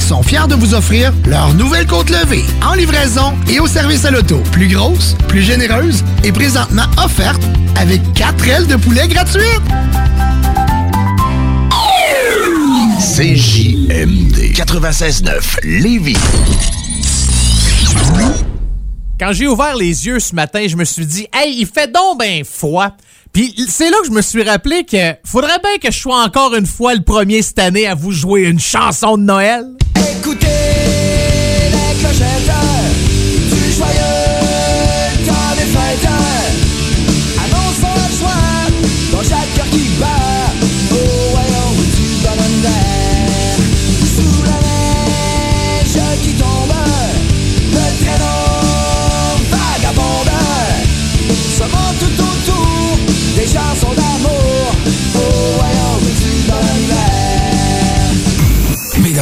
sont fiers de vous offrir leur nouvelle côte levée en livraison et au service à l'auto. Plus grosse, plus généreuse et présentement offerte avec 4 ailes de poulet gratuites. CJMD 96.9 Lévis. Quand j'ai ouvert les yeux ce matin, je me suis dit, hey, il fait donc ben froid. C'est là que je me suis rappelé que faudrait bien que je sois encore une fois le premier cette année à vous jouer une chanson de Noël.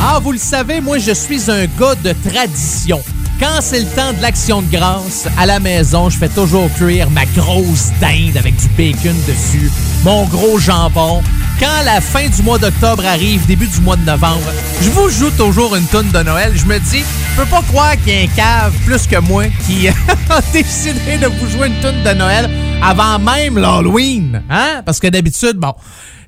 Ah, vous le savez, moi, je suis un gars de tradition. Quand c'est le temps de l'action de grâce, à la maison, je fais toujours cuire ma grosse dinde avec du bacon dessus, mon gros jambon. Quand la fin du mois d'octobre arrive, début du mois de novembre, je vous joue toujours une toune de Noël. Je me dis, je peux pas croire qu'il y a un cave plus que moi qui a décidé de vous jouer une toune de Noël avant même l'Halloween. Hein? Parce que d'habitude, bon,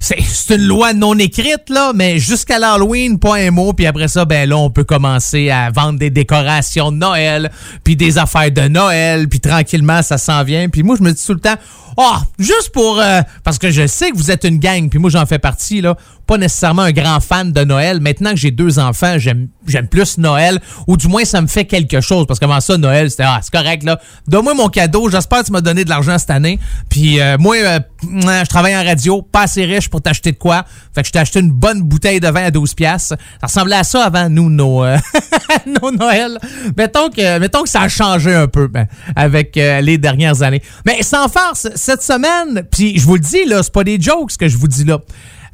c'est une loi non écrite, là, mais jusqu'à l'Halloween, pas un mot, puis après ça, ben là, on peut commencer à vendre des décorations de Noël, puis des affaires de Noël, puis tranquillement, ça s'en vient. Puis moi, je me dis tout le temps, oh, juste pour... euh, parce que je sais que vous êtes une gang, puis moi, j'en fais partie, là, pas nécessairement un grand fan de Noël. Maintenant que j'ai deux enfants, j'aime plus Noël, ou du moins, ça me fait quelque chose, parce qu'avant ça, Noël, c'était, ah, c'est correct, là, donne-moi mon cadeau, j'espère que tu m'as donné de l'argent cette année, puis euh, moi, euh, je travaille en radio, pas assez riche pour t'acheter de quoi, fait que je t'ai acheté une bonne bouteille de vin à 12 piastres. Ça ressemblait à ça avant, nous, nos, euh, nos Noël. Mettons que, mettons que ça a changé un peu ben, avec euh, les dernières années. Mais sans farce, cette semaine, puis je vous le dis, là, c'est pas des jokes ce que je vous dis là.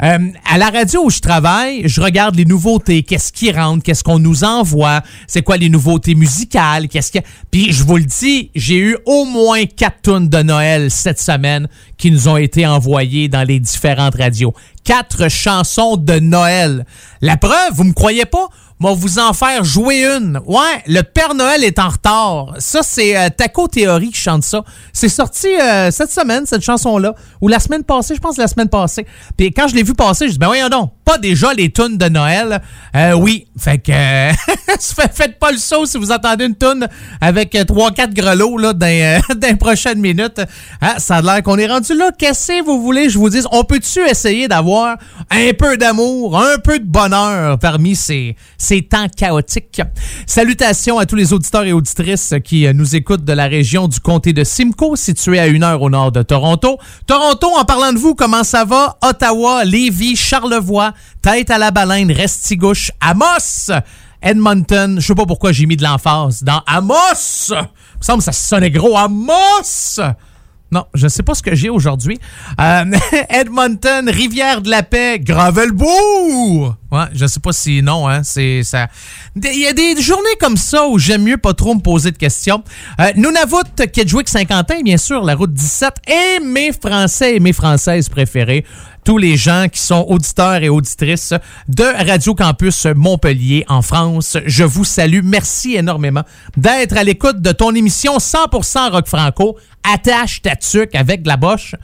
Euh, à la radio où je travaille, je regarde les nouveautés, qu'est-ce qui rentre, qu'est-ce qu'on nous envoie, c'est quoi les nouveautés musicales, qu'est-ce que puis je vous le dis, j'ai eu au moins quatre tunes de Noël cette semaine qui nous ont été envoyées dans les différentes radios. Quatre chansons de Noël. La preuve, vous me croyez pas? Moi, vous en faire jouer une. Ouais, le Père Noël est en retard. Ça, c'est euh, Taco Theory qui chante ça. C'est sorti euh, cette semaine, cette chanson-là. Ou la semaine passée, je pense la semaine passée. Puis quand je l'ai vu passer, je dis, ben voyons donc, déjà les tunes de Noël? Euh, oui, fait que euh, faites pas le saut si vous entendez une tune avec euh, trois, quatre grelots là, dans, euh, dans les prochaines minutes. Ah, ça a l'air qu'on est rendu là. Qu'est-ce que vous voulez, je vous dis? On peut-tu essayer d'avoir un peu d'amour, un peu de bonheur parmi ces, ces temps chaotiques? Salutations à tous les auditeurs et auditrices qui euh, nous écoutent de la région du comté de Simcoe, située à une heure au nord de Toronto. Toronto, en parlant de vous, comment ça va? Ottawa, Lévis, Charlevoix, Tête à la baleine, Restigouche, Amos, Edmonton. Je sais pas pourquoi j'ai mis de l'emphase dans Amos. Il me semble que ça sonnait gros. Amos! Non, je sais pas ce que j'ai aujourd'hui. Euh, Edmonton, Rivière-de-la-Paix, Gravelbourg. Ouais, je sais pas si non, hein, c'est ça. Il y a des journées comme ça où j'aime mieux pas trop me poser de questions. Euh, Nunavut, Kedgewick, Saint-Quentin, bien sûr, la route 17 et mes Français et mes Françaises préférés tous les gens qui sont auditeurs et auditrices de Radio Campus Montpellier en France. Je vous salue. Merci énormément d'être à l'écoute de ton émission 100% rock franco. Attache ta tuque avec de la boche.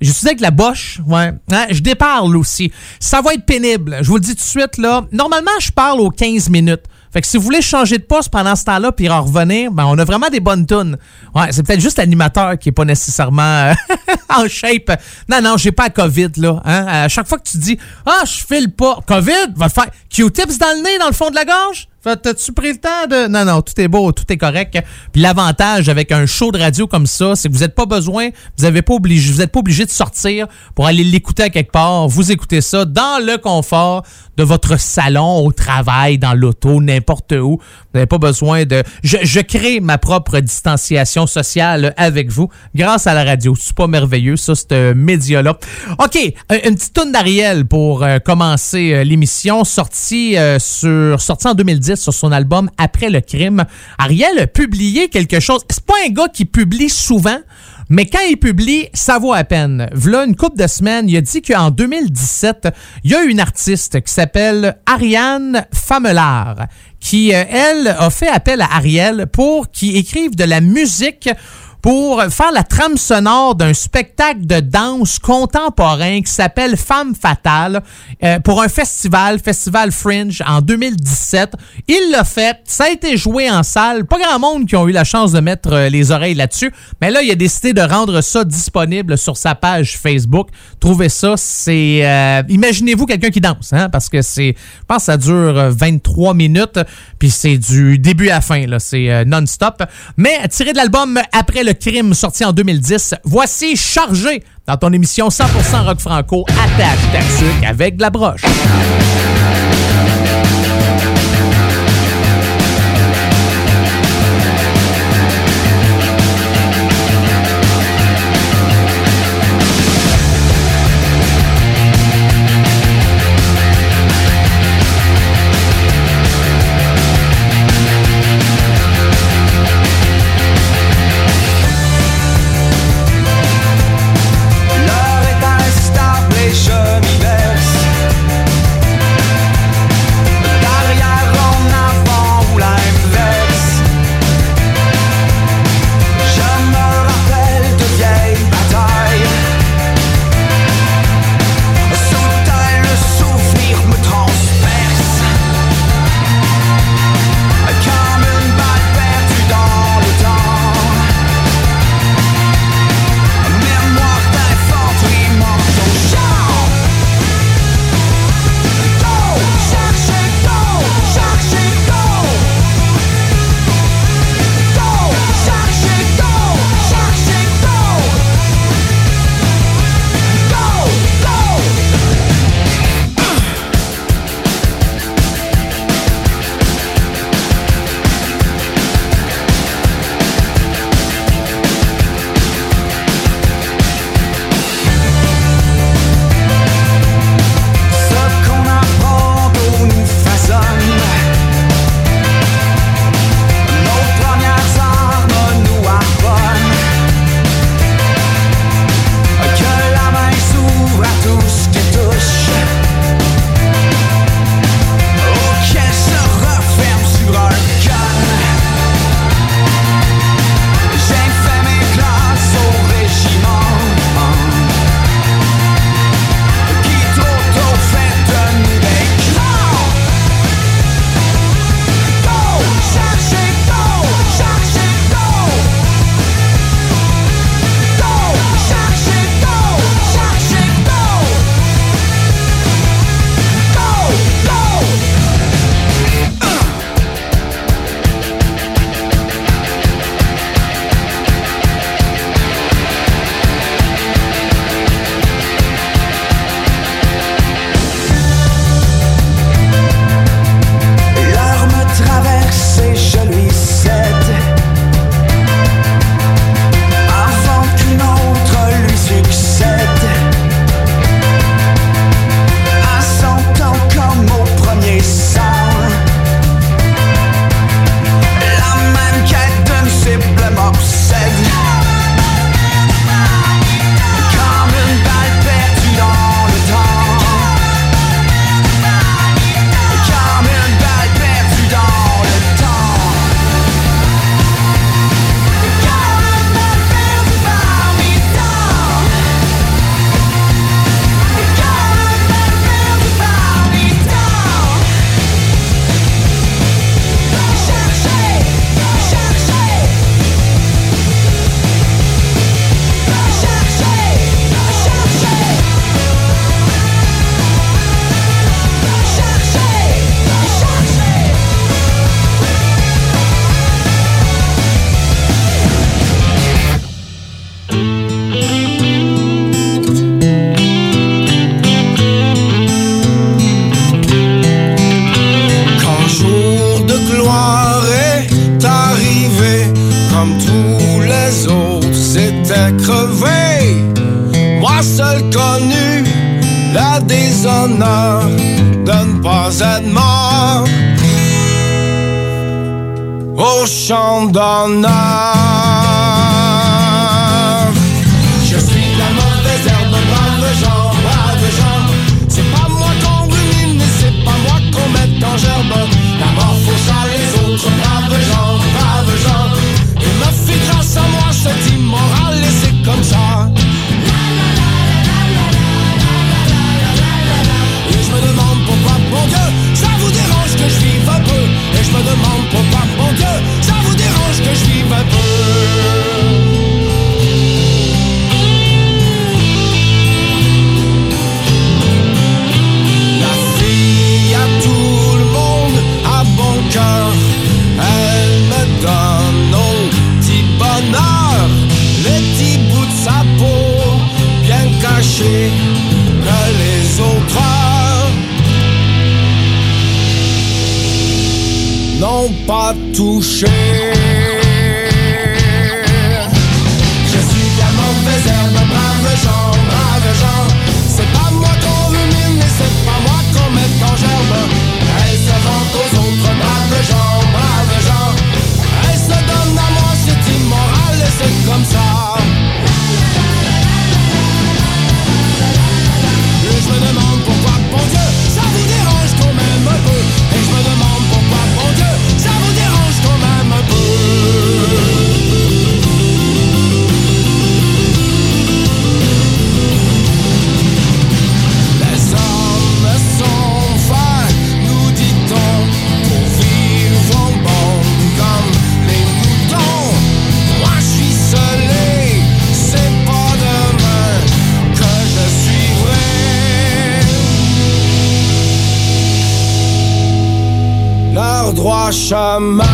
Je suis avec la boche, ouais. Hein, je déparle aussi. Ça va être pénible. Je vous le dis tout de suite, là. Normalement, je parle aux 15 minutes. Fait que si vous voulez changer de poste pendant ce temps-là puis en revenir, ben on a vraiment des bonnes tunes. Ouais, c'est peut-être juste l'animateur qui est pas nécessairement euh, en shape. Non, non, j'ai pas COVID, là. Hein? À chaque fois que tu dis Ah, je file pas. COVID, va faire Q-tips dans le nez, dans le fond de la gorge? T'as-tu pris le temps de. Non, non, tout est beau, tout est correct. Puis l'avantage avec un show de radio comme ça, c'est que vous n'êtes pas besoin, vous n'êtes pas obligé, vous pas obligé de sortir pour aller l'écouter à quelque part. Vous écoutez ça dans le confort de votre salon, au travail, dans l'auto, n'importe où. Vous n'avez pas besoin de. Je, crée ma propre distanciation sociale avec vous grâce à la radio. C'est pas merveilleux, ça, ce média-là. OK, une petite tonne d'Ariel pour euh, commencer euh, l'émission, sortie, euh, sur, sortie en 2010 sur son album Après le crime. Ariel a publié quelque chose. C'est pas un gars qui publie souvent. Mais quand il publie, ça vaut à peine. V'là une couple de semaines, il a dit qu'en 2017, il y a une artiste qui s'appelle Ariane Famelard qui, euh, elle, a fait appel à Ariel pour qu'il écrive de la musique pour faire la trame sonore d'un spectacle de danse contemporain qui s'appelle Femme fatale euh, pour un festival, Festival Fringe en 2017. Il l'a fait, ça a été joué en salle. Pas grand monde qui ont eu la chance de mettre euh, les oreilles là-dessus, mais là il a décidé de rendre ça disponible sur sa page Facebook. Trouvez ça, c'est euh, imaginez-vous quelqu'un qui danse hein, parce que c'est je pense que ça dure 23 minutes puis c'est du début à fin là, c'est non-stop. Mais tiré de l'album après le crime sorti en 2010. Voici Chargé dans ton émission 100% rock franco attache ta avec de la broche. Droit chemin. Je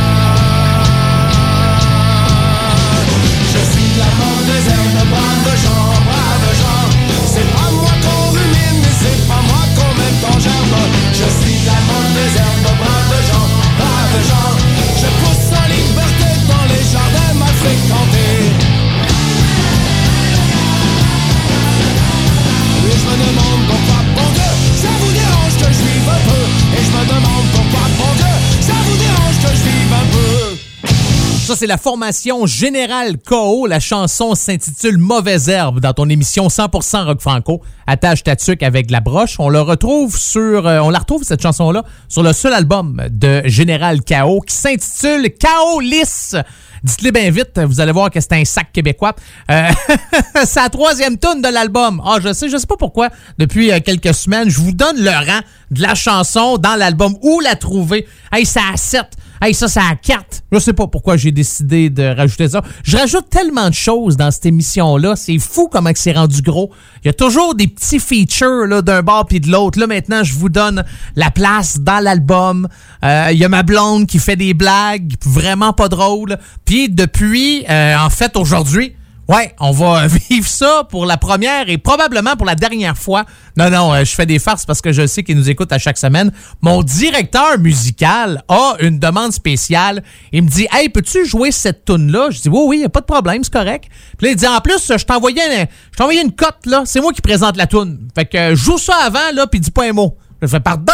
c'est la formation Générale KO. La chanson s'intitule Mauvaise herbe dans ton émission 100% rock franco. Attache ta tuque avec la broche. On le retrouve sur, euh, on la retrouve cette chanson-là sur le seul album de Général KO qui s'intitule KO lisse. Dites-le bien vite, vous allez voir que c'est un sac québécois. Euh, c'est la troisième tune de l'album. Ah, je sais, je sais pas pourquoi. Depuis euh, quelques semaines, je vous donne le rang de la chanson dans l'album. Où la trouver? Hey, c'est à 7. Hey, ça, c'est à 4. Je sais pas pourquoi j'ai décidé de rajouter ça. Je rajoute tellement de choses dans cette émission-là. C'est fou comment c'est rendu gros. Il y a toujours des petits features là, d'un bord puis de l'autre. Là, maintenant, je vous donne la place dans l'album. Euh, Il y a ma blonde qui fait des blagues vraiment pas drôles. Puis depuis, euh, en fait, aujourd'hui, Ouais, on va vivre ça pour la première et probablement pour la dernière fois. Non, non, euh, je fais des farces parce que je sais qu'il nous écoute à chaque semaine. Mon directeur musical a une demande spéciale. Il me dit Hey, peux-tu jouer cette tune-là? Je dis Oui, oui, y a pas de problème, c'est correct. Puis là, il dit En plus, je t'envoyais une, je t'envoyais une cote, là. C'est moi qui présente la tune. Fait que euh, joue ça avant, là, puis dis pas un mot. Je fais Pardon?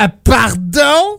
Euh, pardon?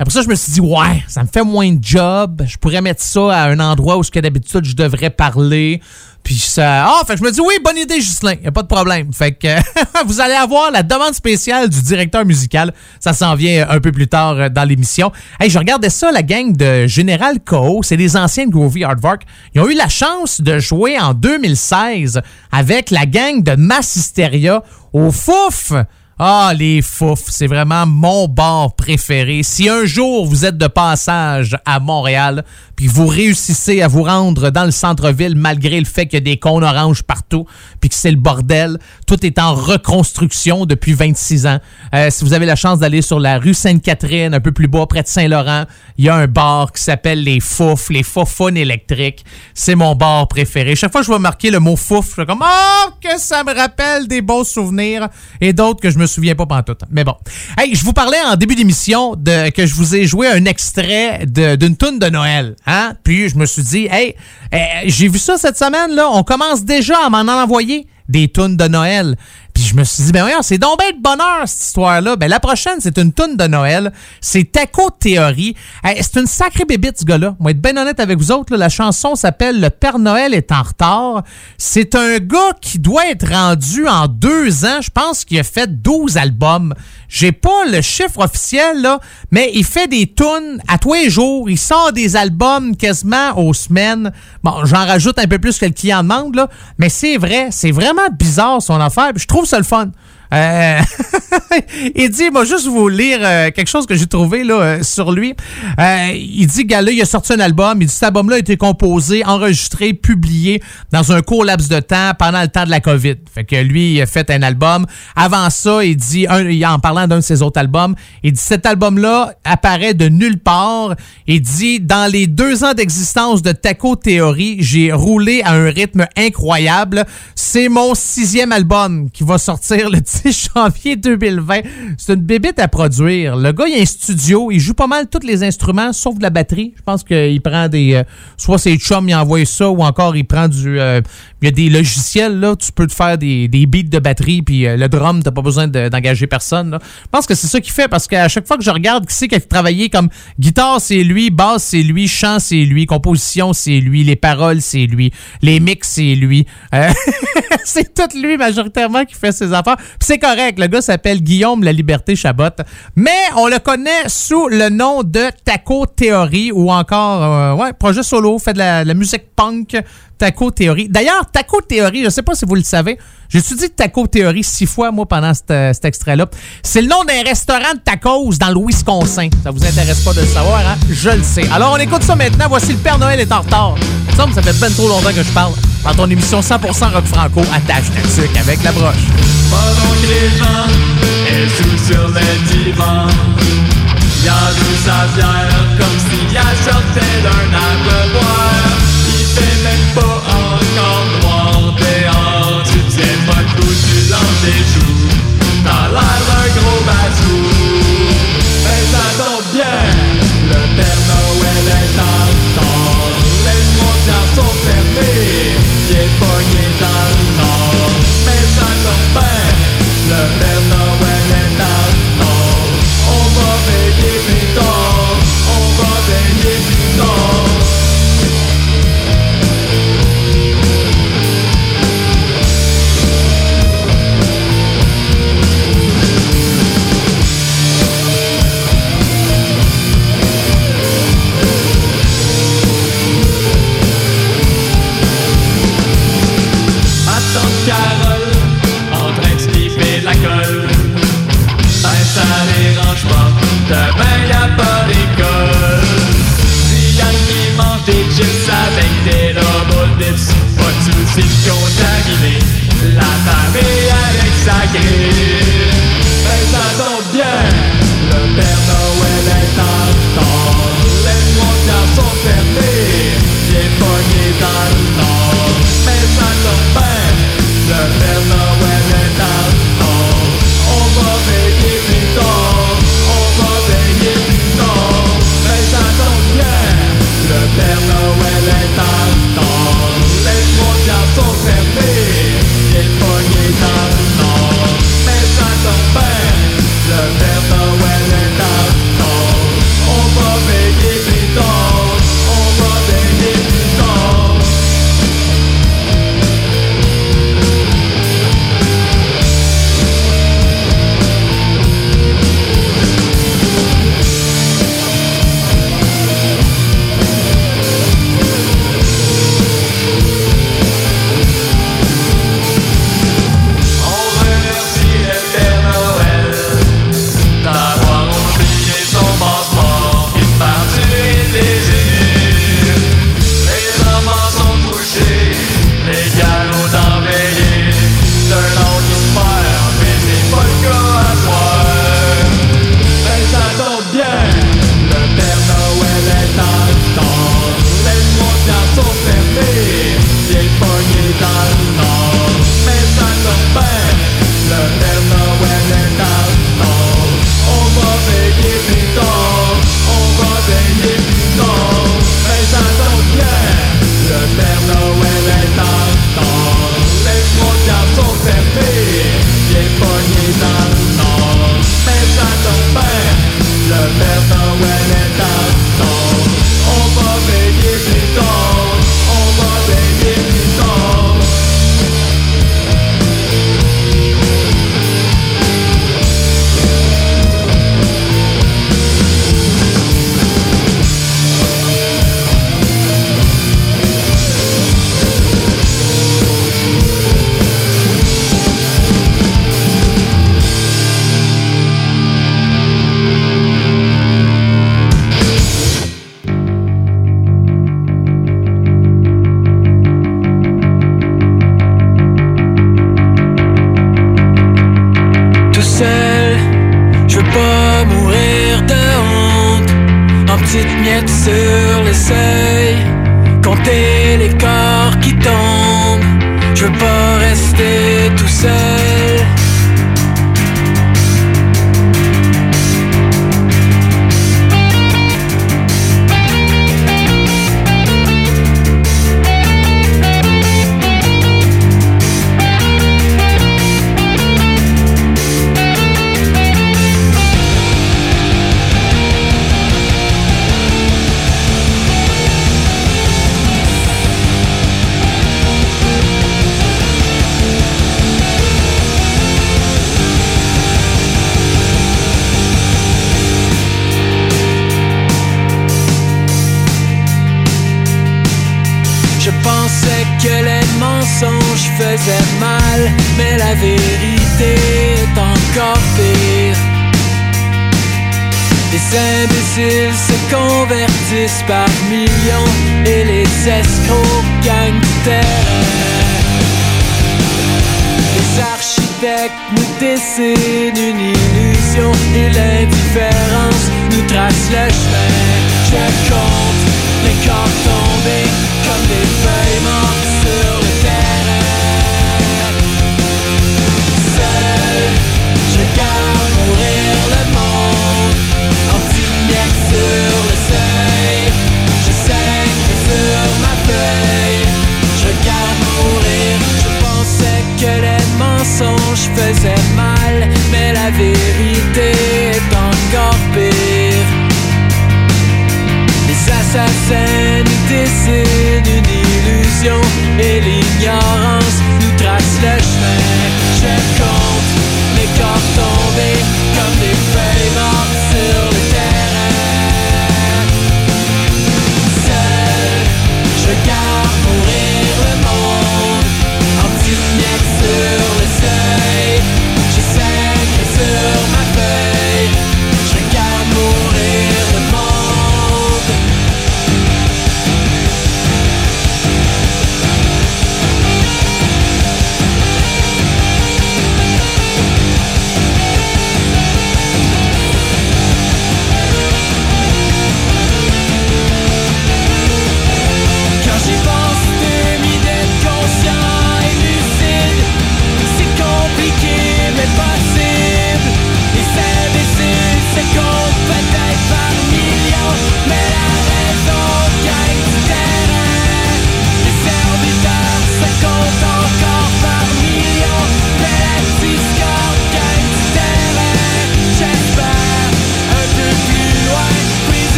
Après ça, je me suis dit, ouais, ça me fait moins de job. Je pourrais mettre ça à un endroit où, d'habitude, je devrais parler. Puis ça. Ah, fait que je me dis, oui, bonne idée, Ghislain. Y a pas de problème. Fait que vous allez avoir la demande spéciale du directeur musical. Ça s'en vient un peu plus tard euh, dans l'émission. Hey, je regardais ça, la gang de Général Co. C'est des anciens de Groovy Hardvark. Ils ont eu la chance de jouer en 2016 avec la gang de Massisteria au Fouf. Ah, les fouf, c'est vraiment mon bar préféré. Si un jour vous êtes de passage à Montréal, puis vous réussissez à vous rendre dans le centre-ville malgré le fait qu'il y a des cônes oranges partout, puis que c'est le bordel, tout est en reconstruction depuis 26 ans. Euh, si vous avez la chance d'aller sur la rue Sainte-Catherine, un peu plus bas, près de Saint-Laurent, il y a un bar qui s'appelle les Fouf, les Foufounes électriques. C'est mon bar préféré. Chaque fois que je vais marquer le mot fouf, je suis comme « Oh, que ça me rappelle des bons souvenirs! » Et d'autres que je me souviens pas pantoute. Mais bon. Hey, je vous parlais en début d'émission de que je vous ai joué un extrait d'une toune de Noël. Hein? Puis je me suis dit, hey, euh, j'ai vu ça cette semaine, là. On commence déjà à m'en envoyer des tunes de Noël. Puis je me suis dit, ben voyons, c'est donc de bonheur, cette histoire-là. Ben la prochaine, c'est une toune de Noël. C'est Taco Théorie. C'est une sacrée bébite, ce gars-là. Moi, être bien honnête avec vous autres, là, la chanson s'appelle Le Père Noël est en retard. C'est un gars qui doit être rendu en deux ans. Je pense qu'il a fait 12 albums. J'ai pas le chiffre officiel, là, mais il fait des tunes à tous les jours. Il sort des albums quasiment aux semaines. Bon, j'en rajoute un peu plus que le client demande, là, mais c'est vrai, c'est vraiment bizarre son affaire. Je trouve ça le fun. Euh, il dit, moi juste vous lire euh, quelque chose que j'ai trouvé là euh, sur lui. Euh, il dit, gars là, il a sorti un album. Il dit, cet album-là a été composé, enregistré, publié dans un court laps de temps pendant le temps de la COVID. Fait que lui, il a fait un album. Avant ça, il dit, un, il- en parlant d'un de ses autres albums, il dit, cet album-là apparaît de nulle part. Il dit, dans les deux ans d'existence de Taco Theory, j'ai roulé à un rythme incroyable. C'est mon sixième album qui va sortir le 10 janvier 2020. C'est une bébite à produire. Le gars, il a un studio. Il joue pas mal tous les instruments, sauf de la batterie. Je pense qu'il prend des... euh, soit ses chums, il envoie ça, ou encore il prend du... euh, il y a des logiciels, là, tu peux te faire des, des beats de batterie, puis euh, le drum, t'as pas besoin de- d'engager personne. là. Je pense que c'est ça qu'il fait, parce qu'à chaque fois que je regarde qui c'est qui a travaillé comme guitare, c'est lui, basse, c'est lui, chant, c'est lui, composition, c'est lui, les paroles, c'est lui, les mix, c'est lui. C'est tout lui, majoritairement, qui fait ses affaires. Puis c'est correct, le gars s'appelle Guillaume La Liberté Chabot, mais on le connaît sous le nom de Taco Theory, ou encore, euh, ouais, projet solo, fait de la, la musique punk, Taco Theory. D'ailleurs, Taco Theory, je sais pas si vous le savez, j'ai étudié Taco Theory six fois, moi, pendant cet, euh, cet extrait-là. C'est le nom d'un restaurant de tacos dans le Wisconsin. Ça vous intéresse pas de le savoir, hein? Je le sais. Alors, on écoute ça maintenant. Voici Le Père Noël est en retard. Ça, ça fait ben trop longtemps que je parle. Dans ton émission 100% rock franco, attache ta tuque avec la broche. Sur Sa bière comme s'il a sortait d'un abreuvoir Il fait même pas encore Tu tiens pas le choux T'as l'air d'un gros ça tombe bien Le Père Noël est en retard Les frontières sont fermées est dans le Mais ça bien demain y'a pas d'école. Si y'a qui mange des chips avec des double dips, pas de soucis de Les imbéciles se convertissent par millions et les escrocs gagnent terrain. Les architectes nous dessinent une illusion et l'indifférence nous trace le chemin. Je compte les corps tombés comme des feuilles mortes sur Assassins nous dessinent une illusion et l'ignorance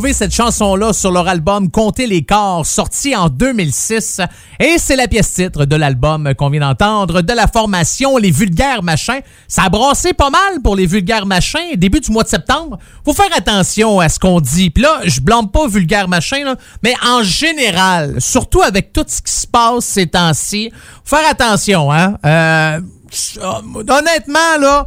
Cette chanson-là sur leur album Compter les corps, sorti en 2006. Et c'est la pièce titre de l'album qu'on vient d'entendre de la formation Les Vulgaires Machins. Ça a brassé pas mal pour les Vulgaires Machins. Début du mois de septembre. Faut faire attention à ce qu'on dit. Puis là, je blâme pas Vulgaires Machins, mais en général, surtout avec tout ce qui se passe ces temps-ci, faut faire attention, hein. Euh, honnêtement, là,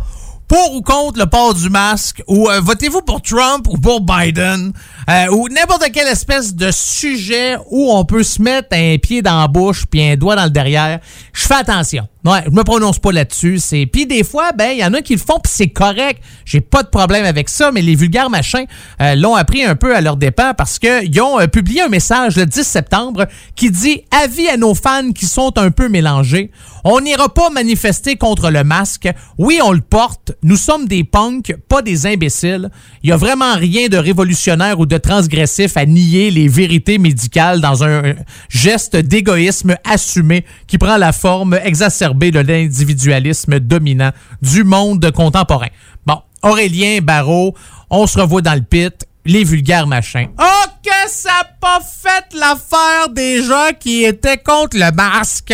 pour ou contre le port du masque, ou euh, votez-vous pour Trump ou pour Biden, euh, ou n'importe quelle espèce de sujet où on peut se mettre un pied dans la bouche puis un doigt dans le derrière, je fais attention. Ouais, je me prononce pas là-dessus. C'est puis des fois, ben il y en a qui le font puis c'est correct. J'ai pas de problème avec ça, mais les vulgaires machins euh, l'ont appris un peu à leur dépens parce que ils ont euh, publié un message le 10 septembre qui dit avis à nos fans qui sont un peu mélangés. On n'ira pas manifester contre le masque. Oui, on le porte. Nous sommes des punks, pas des imbéciles. Il y a vraiment rien de révolutionnaire ou transgressif à nier les vérités médicales dans un geste d'égoïsme assumé qui prend la forme exacerbée de l'individualisme dominant du monde contemporain. Bon, Aurélien Barrault, on se revoit dans le pit, les vulgaires machins. OK! que ça pas fait l'affaire des gens qui étaient contre le masque.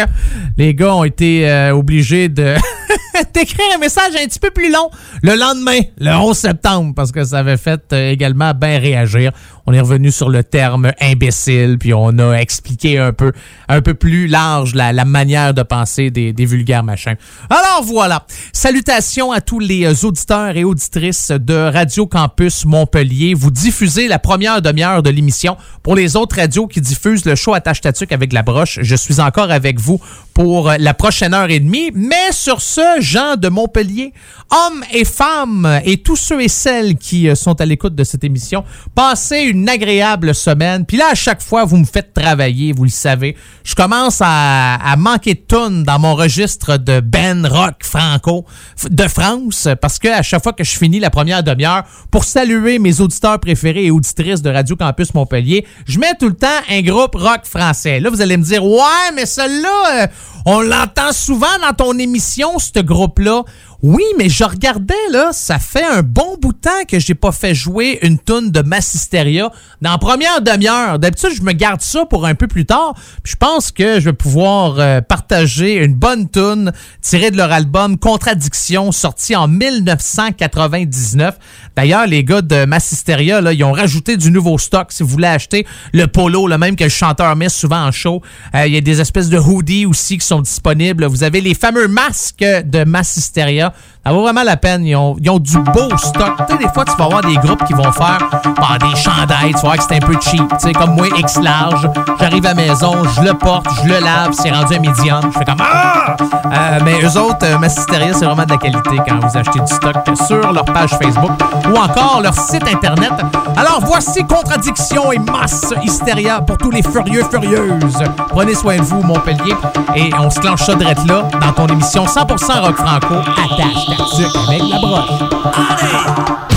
Les gars ont été euh, obligés de d'écrire un message un petit peu plus long le lendemain, le 11 septembre, parce que ça avait fait euh, également bien réagir. On est revenu sur le terme imbécile, puis on a expliqué un peu, un peu plus large la, manière de penser des, des vulgaires machins. Alors voilà. Salutations à tous les euh, auditeurs et auditrices de Radio Campus Montpellier. Vous diffusez la première demi-heure de l'émission. Pour les autres radios qui diffusent le show Attache Tatuc avec la broche, je suis encore avec vous pour la prochaine heure et demie. Mais sur ce, Jean de Montpellier, hommes et femmes et tous ceux et celles qui euh, sont à l'écoute de cette émission, passez une agréable semaine. Puis là, à chaque fois, vous me faites travailler, vous le savez. Je commence à, manquer de tonnes dans mon registre de Ben Rock Franco de France parce que à chaque fois que je finis la première demi-heure pour saluer mes auditeurs préférés et auditrices de Radio Campus Montpellier, je mets tout le temps un groupe rock français. Là, vous allez me dire, ouais, mais celui-là, euh, on l'entend souvent dans ton émission, ce groupe-là. Oui, mais je regardais, là, ça fait un bon bout de temps que j'ai pas fait jouer une toune de Massisteria dans la première demi-heure. D'habitude, je me garde ça pour un peu plus tard. Puis je pense que je vais pouvoir euh, partager une bonne toune tirée de leur album Contradiction, sorti en 1999. D'ailleurs, les gars de Massisteria, là, ils ont rajouté du nouveau stock. Si vous voulez acheter le polo, le même que le chanteur met souvent en show, Euh, il y a des espèces de hoodies aussi qui sont disponibles. Vous avez les fameux masques de Massisteria. d'ailleurs Ça vaut vraiment la peine. Ils ont, ils ont du beau stock. Tu sais, des fois, tu vas avoir des groupes qui vont faire bah, des chandails. Tu vas voir que c'est un peu cheap. Tu sais, comme moi, X large. J'arrive à la maison, je le porte, je le lave, c'est rendu un médium. Je fais comme Ah! Euh, mais eux autres, euh, Massisteria, c'est vraiment de la qualité quand vous achetez du stock sur leur page Facebook ou encore leur site internet. Alors voici Contradiction et Masse Hystéria pour tous les furieux furieuses. Prenez soin de vous, Montpellier, et on se clenche ça direct là dans ton émission 100% rock franco. Attache Sur avec la broche. Allez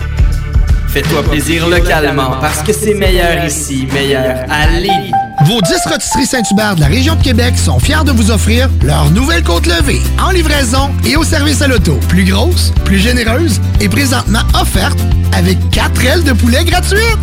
Fais-toi plaisir localement parce que c'est meilleur ici, meilleur à Lévis. Vos 10 rôtisseries Saint-Hubert de la région de Québec sont fiers de vous offrir leur nouvelle côte levée en livraison et au service à l'auto. Plus grosse, plus généreuse et présentement offerte avec 4 ailes de poulet gratuites.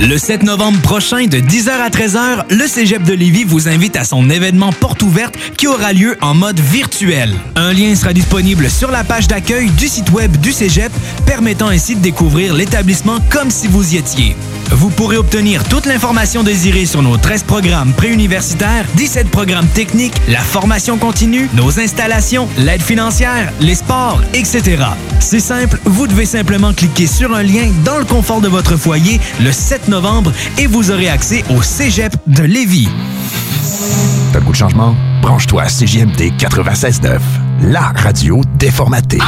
Le 7 novembre prochain, de 10h à 13h, le Cégep de Lévis vous invite à son événement porte ouverte qui aura lieu en mode virtuel. Un lien sera disponible sur la page d'accueil du site web du Cégep, permettant ainsi de découvrir l'établissement comme si vous y étiez. Vous pourrez obtenir toute l'information désirée sur nos 13 programmes préuniversitaires, 17 programmes techniques, la formation continue, nos installations, l'aide financière, les sports, etc. C'est simple, vous devez simplement cliquer sur un lien dans le confort de votre foyer le 7 novembre et vous aurez accès au Cégep de Lévis. T'as le goût de changement? Branche-toi à CJMD 96.9, la radio déformatée.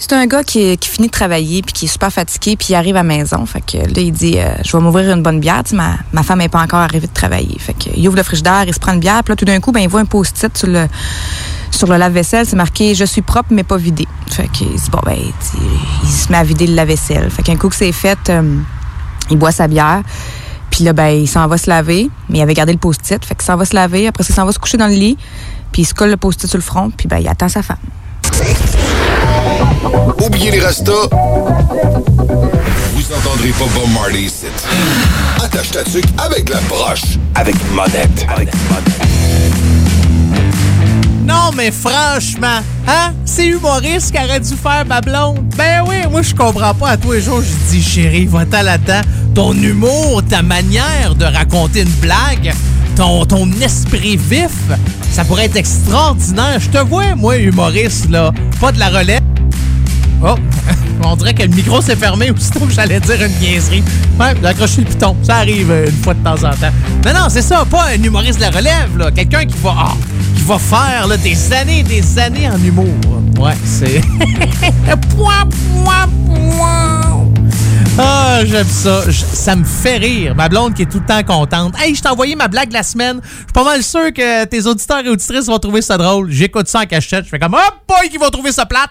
C'est un gars qui, finit de travailler puis qui est super fatigué puis il arrive à la maison. Fait que là, il dit euh, Je vais m'ouvrir une bonne bière. Tu ma, ma femme n'est pas encore arrivée de travailler. Fait que, il ouvre le frigidaire, il se prend une bière. Puis là, tout d'un coup, ben, il voit un post-it sur le, sur le lave-vaisselle. C'est marqué Je suis propre, mais pas vidé. Fait qu'il dit Bon, ben, sais, il se met à vider le lave-vaisselle. Fait qu'un coup que c'est fait, euh, il boit sa bière. Puis là, ben, il s'en va se laver. Mais il avait gardé le post-it. Fait qu'il s'en va se laver. Après, il s'en va se coucher dans le lit. Puis il se colle le post-it sur le front. Puis ben, il attend sa femme. Oubliez les restos. Vous entendrez pas Bob Marley ici. Attache ta tuque avec la broche. Avec monette. Avec Non, mais franchement, hein? C'est humoriste qui aurait dû faire ma blonde. Ben oui, moi, je comprends pas. À tous les jours, je dis, chérie, va-t'en là-dedans. Ton humour, ta manière de raconter une blague, ton, ton esprit vif, ça pourrait être extraordinaire. Je te vois, moi, humoriste, là. Pas de la relève. Oh, on dirait que le micro s'est fermé aussitôt que j'allais dire une niaiserie. Ouais, j'ai accroché le piton. Ça arrive euh, une fois de temps en temps. Non, non, c'est ça, pas un humoriste de la relève, là. Quelqu'un qui va, ah, qui va faire là, des années des années en humour. Ouais, c'est. Ah, j'aime ça. Ça me fait rire. Ma blonde qui est tout le temps contente. Hey, je t'ai envoyé ma blague la semaine. Je suis pas mal sûr que tes auditeurs et auditrices vont trouver ça drôle. J'écoute ça en cachette. Je fais comme, oh boy, qui vont trouver ça plate.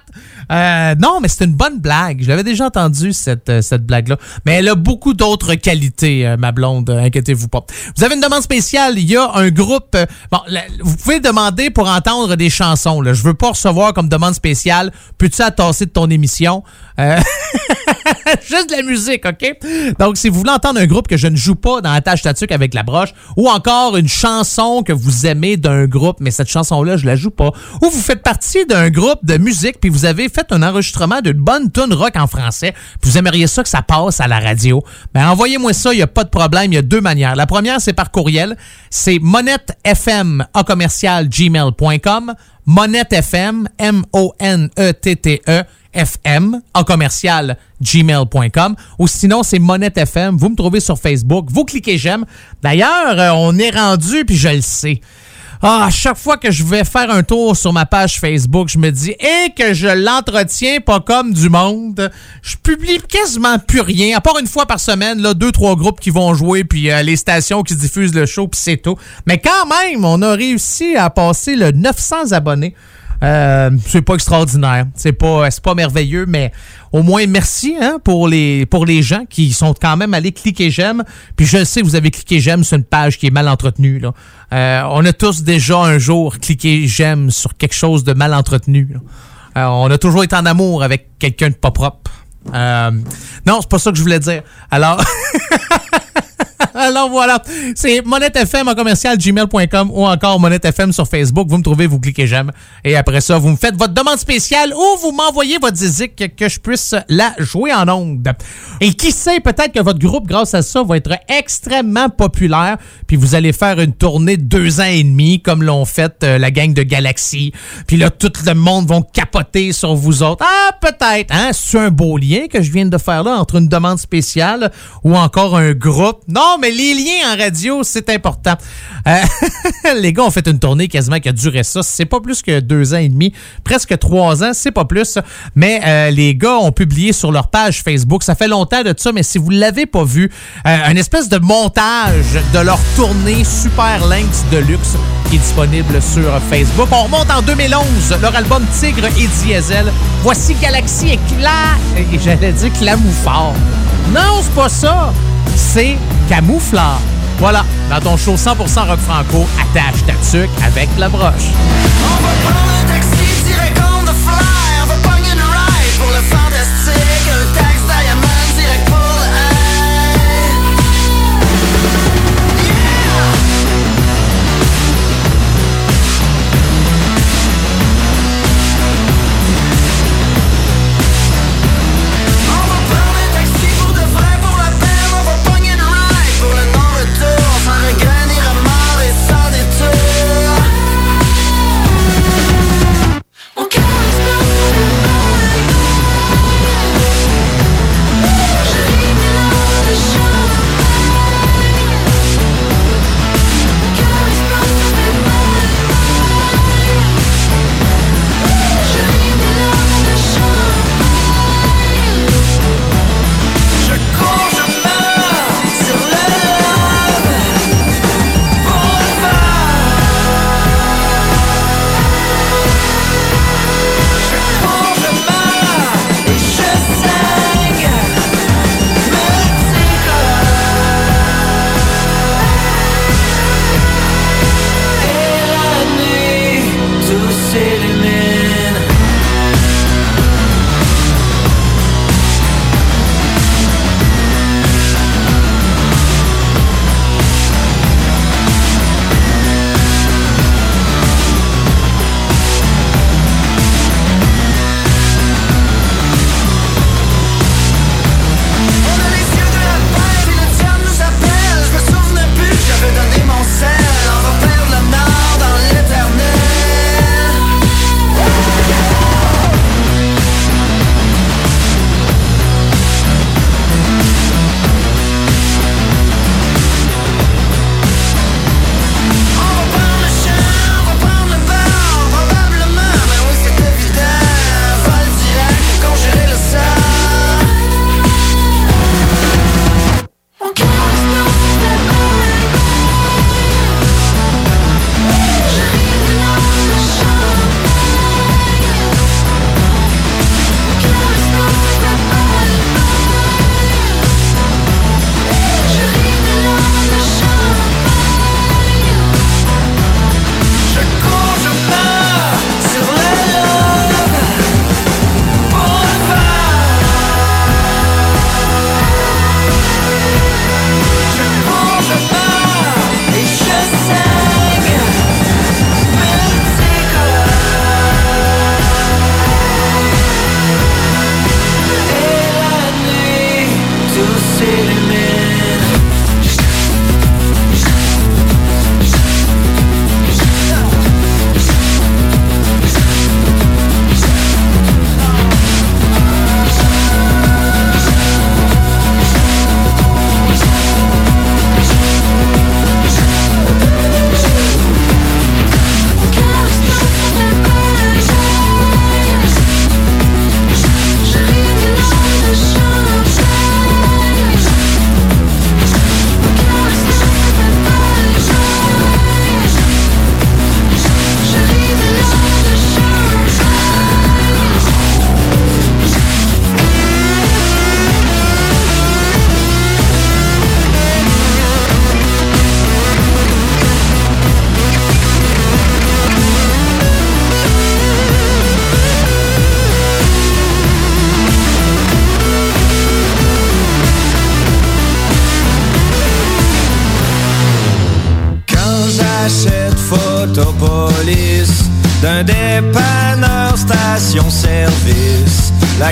Euh, non, mais c'est une bonne blague. Je l'avais déjà entendu, cette, euh, cette blague-là. Mais elle a beaucoup d'autres qualités, euh, ma blonde. euh, Inquiétez-vous pas. Vous avez une demande spéciale. Il y a un groupe. bon, vous pouvez demander pour entendre des chansons. Là. Je veux pas recevoir comme demande spéciale. Peux-tu attasser de ton émission? Euh, juste de la musique, OK? Donc, si vous voulez entendre un groupe que je ne joue pas dans la tâche tatuc avec la broche, ou encore une chanson que vous aimez d'un groupe, mais cette chanson-là, je la joue pas, ou vous faites partie d'un groupe de musique, puis vous avez fait un enregistrement d'une bonne tune rock en français, puis vous aimeriez ça que ça passe à la radio, ben envoyez-moi ça, il n'y a pas de problème, il y a deux manières. La première, c'est par courriel, c'est monettefm à commercial gmail.com, monettefm, M-O-N-E-T-T-E, FM en commercial gmail.com ou sinon c'est Monette FM. Vous me trouvez sur Facebook. Vous cliquez j'aime. D'ailleurs, euh, on est rendu puis je le sais. Ah, à chaque fois que je vais faire un tour sur ma page Facebook, je me dis et que je l'entretiens pas comme du monde. Je publie quasiment plus rien, à part une fois par semaine, là, deux trois groupes qui vont jouer puis euh, les stations qui diffusent le show puis c'est tout. Mais quand même, on a réussi à passer le 900 abonnés. Euh, c'est pas extraordinaire, c'est pas pas merveilleux, mais au moins merci hein, pour les pour les gens qui sont quand même allés cliquer j'aime. Puis je sais vous avez cliqué j'aime sur une page qui est mal entretenue. Euh, on a tous déjà un jour cliqué j'aime sur quelque chose de mal entretenu. Euh, on a toujours été en amour avec quelqu'un de pas propre. Euh, non, c'est pas ça que je voulais dire. Alors. Alors voilà, c'est monettefm en commercial gmail.com ou encore monettefm sur Facebook. Vous me trouvez, vous cliquez j'aime. Et après ça, vous me faites votre demande spéciale ou vous m'envoyez votre zizik que je puisse la jouer en ondes. Et qui sait, peut-être que votre groupe, grâce à ça, va être extrêmement populaire. Puis vous allez faire une tournée de deux ans et demi, comme l'ont fait euh, la gang de Galaxy. Puis là, tout le monde vont capoter sur vous autres. Ah, peut-être. Hein? C'est un beau lien que je viens de faire là entre une demande spéciale ou encore un groupe. Non, mais les liens en radio, c'est important. Euh, les gars ont fait une tournée quasiment qui a duré ça. C'est pas plus que deux ans et demi, presque trois ans, c'est pas plus. Mais euh, les gars ont publié sur leur page Facebook, ça fait longtemps de ça, mais si vous l'avez pas vu, euh, une espèce de montage de leur tournée Super Lynx Deluxe qui est disponible sur Facebook. On remonte en 2011, leur album Tigre et Diesel. Voici Galaxy et Cla... et J'allais dire. Non, c'est pas ça. C'est Camouflard. Voilà, dans ton show 100% rock franco, attache ta tuque avec la broche.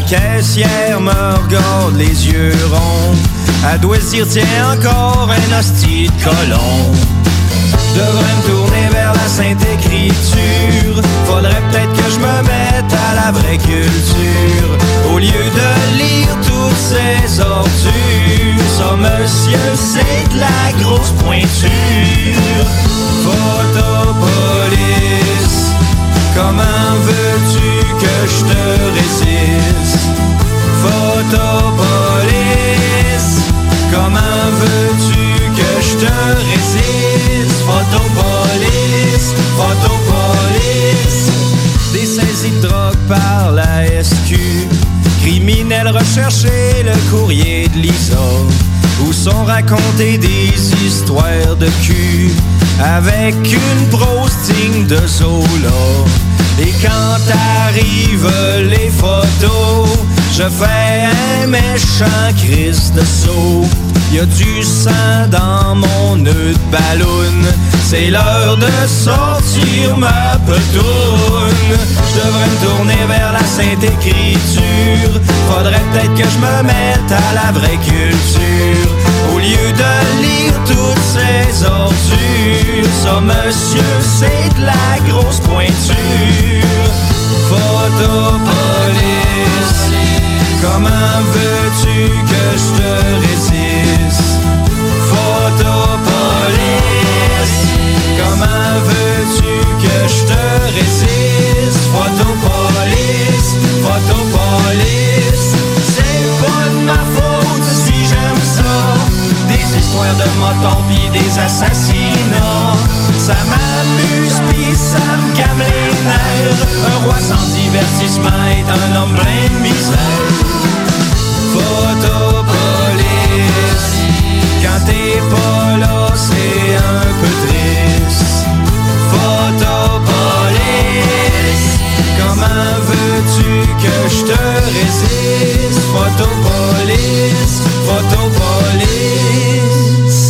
Caissière me regarde les yeux ronds. Elle doit tiens, encore un hostie de colon. Devrais me tourner vers la sainte écriture. Faudrait peut-être que je me mette à la vraie culture. Au lieu de lire toutes ces ordures. Ça, monsieur, c'est de la grosse pointure. Photopolice. Comment veux-tu que je te résiste? Photopolice. Comment veux-tu que je te résiste? Photopolice, photopolice. Des saisies de drogue par la SQ. Criminels recherchés, le courrier de Lisa. Où sont racontées des histoires de cul. Avec une brosse digne de Zola. Et quand arrivent les photos, je fais un méchant crise de saut. Y a du sang dans mon nœud de ballon. C'est l'heure de sortir ma petoune. Je devrais me tourner vers la sainte écriture. Faudrait peut-être que je me mette à la vraie culture. Au lieu de lire toutes ces ordures. Ça, monsieur, c'est de la grosse pointure. Photopolice. Comment veux-tu que je te résiste? Photopolice. Comment veux-tu que je te résiste? Photopolice. Photopolice. C'est pas de ma faute si j'aime ça. Des histoires de motons pis des assassinats. Ça m'amuse pis ça me calme les nerfs. Un roi sans divertissement est un homme plein de misère. Photopolice. Quand t'es pas là, c'est un peu triste. Photopolice. Comment veux-tu que je te résiste? Photopolice. Photopolice.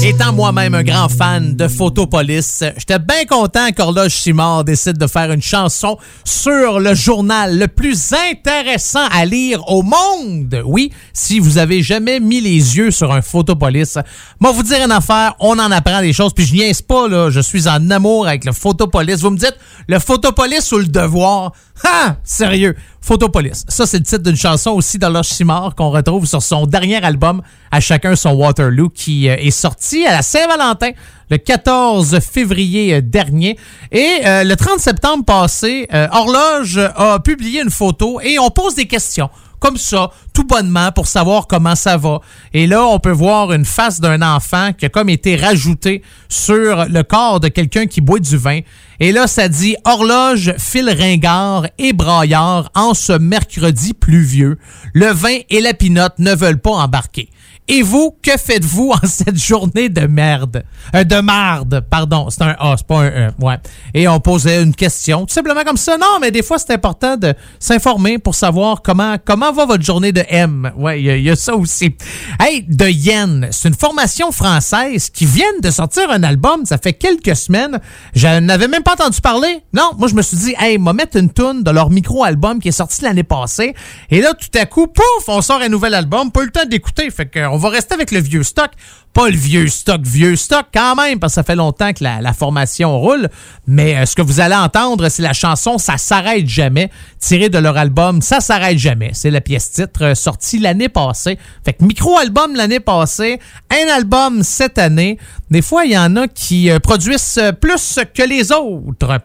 Étant moi-même un grand fan de Photopolis, j'étais bien content qu'Horloge Simard décide de faire une chanson sur le journal le plus intéressant à lire au monde. Oui, si vous avez jamais mis les yeux sur un Photopolis, moi vous dire une affaire, on en apprend des choses, puis je niaise pas, là, je suis en amour avec le Photopolis. Vous me dites, le Photopolis ou le devoir? Ha! Sérieux, Photopolis. Ça, c'est le titre d'une chanson aussi d'Horloge Simard qu'on retrouve sur son dernier album, À chacun son Waterloo, qui euh, est sorti à la Saint-Valentin le 14 février euh, dernier. Et euh, le 30 septembre passé, Horloge a publié une photo et on pose des questions. Comme ça, tout bonnement, pour savoir comment ça va. Et là, on peut voir une face d'un enfant qui a comme été rajouté sur le corps de quelqu'un qui boit du vin. Et là, ça dit horloge, fil ringard et braillard en ce mercredi pluvieux. Le vin et la pinotte ne veulent pas embarquer. Et vous, que faites-vous en cette journée de merde? Euh, de marde, pardon. C'est un A, c'est pas un E. Ouais. Et on posait une question, tout simplement comme ça. Non, mais des fois, c'est important de s'informer pour savoir comment, comment va votre journée de M. Ouais, il y, y a ça aussi. Hey, de Yen, c'est une formation française qui vient de sortir un album. Ça fait quelques semaines. Je n'avais même pas entendu parler. Non, moi, je me suis dit, hey, m'a mettre une tune de leur micro-album qui est sorti l'année passée. Et là, tout à coup, pouf, on sort un nouvel album. Pas eu le temps d'écouter. Fait qu'on va rester avec le vieux stock. Pas le vieux stock, vieux stock quand même, parce que ça fait longtemps que la, formation roule. Mais euh, ce que vous allez entendre, c'est la chanson Ça s'arrête jamais, tirée de leur album Ça s'arrête jamais. C'est la pièce titre euh, sortie l'année passée. Fait que micro-album l'année passée, un album cette année. Des fois, il y en a qui euh, produisent plus que les autres.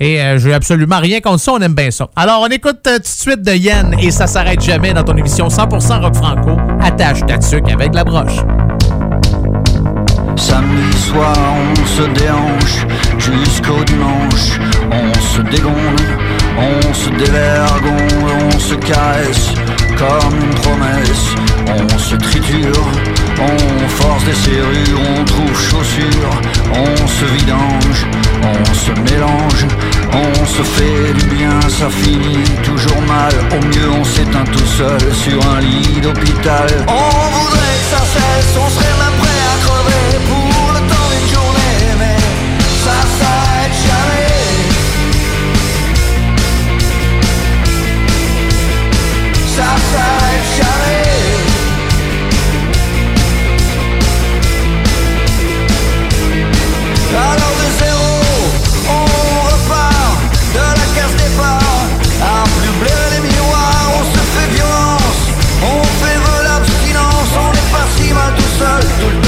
Et euh, j'ai absolument rien contre ça, on aime bien ça. Alors, on écoute euh, tout de suite de Yen et ça s'arrête jamais dans ton émission 100% rock franco. Attache ta tuque avec la broche. Samedi soir, on se déhanche jusqu'au dimanche. On se dégonde, on se dévergonde, on se caresse comme promesse. On se triture, on force des serrures, on trouve chaussures, on se vidange, on se mélange, on se fait du bien, ça finit toujours mal. Au mieux, on s'éteint tout seul sur un lit d'hôpital. On voudrait que ça cesse, on serait même adulto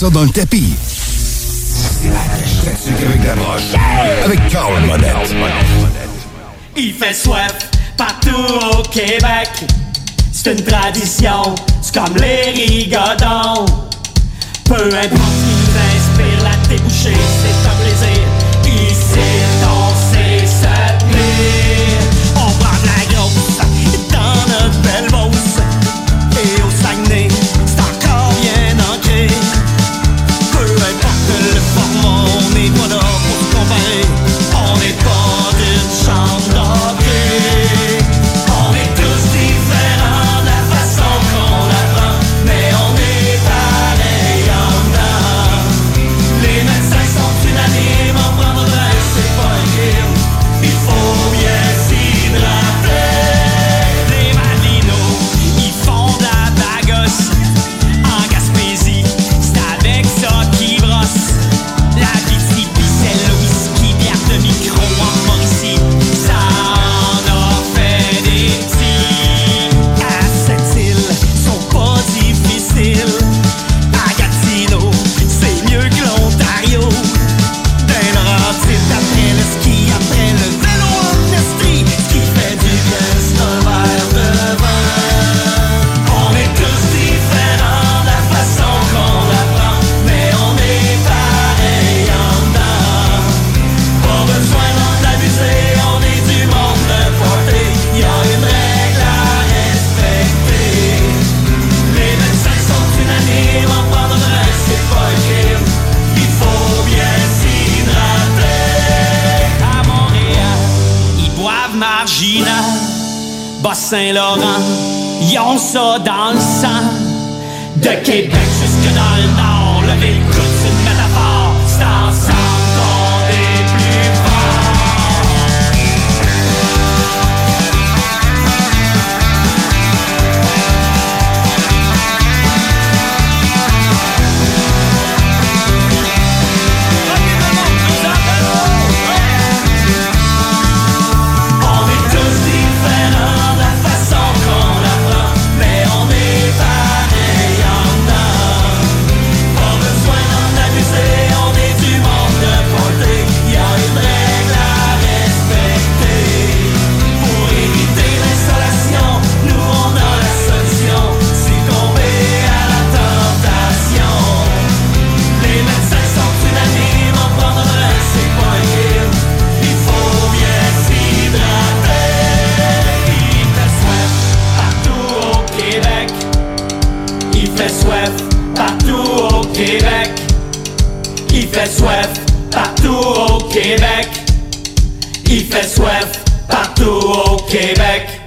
ça dans le tapis. avec la broche. Avec Carl Monette. Il fait soif partout au Québec. C'est une tradition, c'est comme les rigodons. Peu importe ce qui nous inspire, la débouchée, c'est ça dans le sang. De Québec jusque dans le nord, le coude. Québec. Il fait soif partout au Québec. Il fait soif partout au Québec.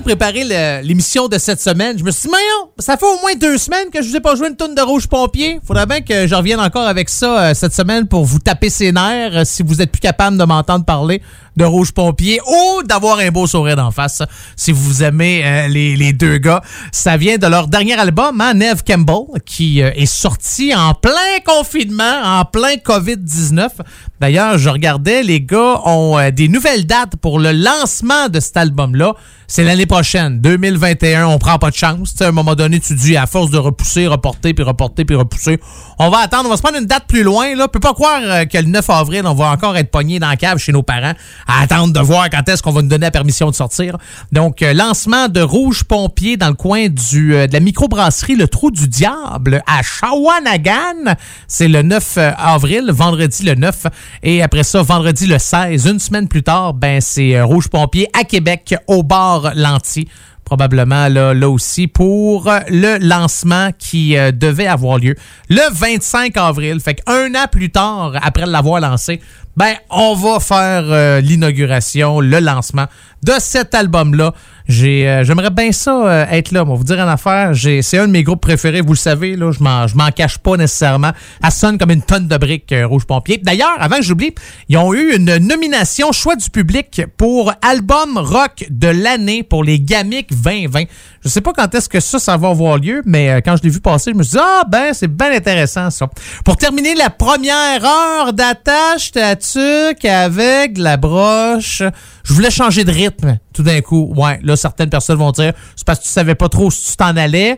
Préparer l'émission de cette semaine, je me suis dit, Maillon, ça fait au moins deux semaines que je vous ai pas joué une tonne de Rouge Pompier. Faudrait bien que je revienne encore avec ça euh, cette semaine pour vous taper ses nerfs euh, si vous êtes plus capable de m'entendre parler de Rouge Pompier ou d'avoir un beau sourire d'en face si vous aimez euh, les, deux gars. Ça vient de leur dernier album, hein, Campbell, qui est sorti en plein confinement, en plein COVID-19. D'ailleurs, je regardais, les gars ont des nouvelles dates pour le lancement de cet album-là. C'est l'année prochaine, 2021. On prend pas de chance. Tu sais, à un moment donné, tu dis, à force de repousser, reporter, puis reporter, puis repousser, on va attendre. On va se prendre une date plus loin. Là. peut pas croire euh, que le 9 avril, on va encore être pogné dans la cave chez nos parents à attendre de voir quand est-ce qu'on va nous donner la permission de sortir. Donc, euh, lancement de Rouge Pompier dans le coin du, euh, de la microbrasserie Le Trou du Diable à Shawanagan. C'est le 9 euh, avril, vendredi le 9. Et après ça, vendredi le 16, une semaine plus tard, ben c'est Rouge Pompier à Québec au bar Lanty. Probablement là, là aussi pour le lancement qui euh, devait avoir lieu le 25 avril. Fait qu'un an plus tard, après l'avoir lancé, ben on va faire euh, l'inauguration, le lancement de cet album-là. Euh, j'aimerais bien ça euh, être là. Moi, vous dire une affaire. C'est un de mes groupes préférés. Vous le savez, là, je m'en, je m'en cache pas nécessairement. Ça sonne comme une tonne de briques euh, Rouge Pompier. D'ailleurs, avant que j'oublie, ils ont eu une nomination choix du public pour album rock de l'année pour les Gamic 2020. Je sais pas quand est-ce que ça, ça va avoir lieu, mais euh, quand je l'ai vu passer, je me suis dit, ah ben, c'est bien intéressant ça. Pour terminer la première heure d'attache tatuc avec de la broche, je voulais changer de rythme tout d'un coup. Ouais, là, certaines personnes vont dire, c'est parce que tu savais pas trop si tu t'en allais.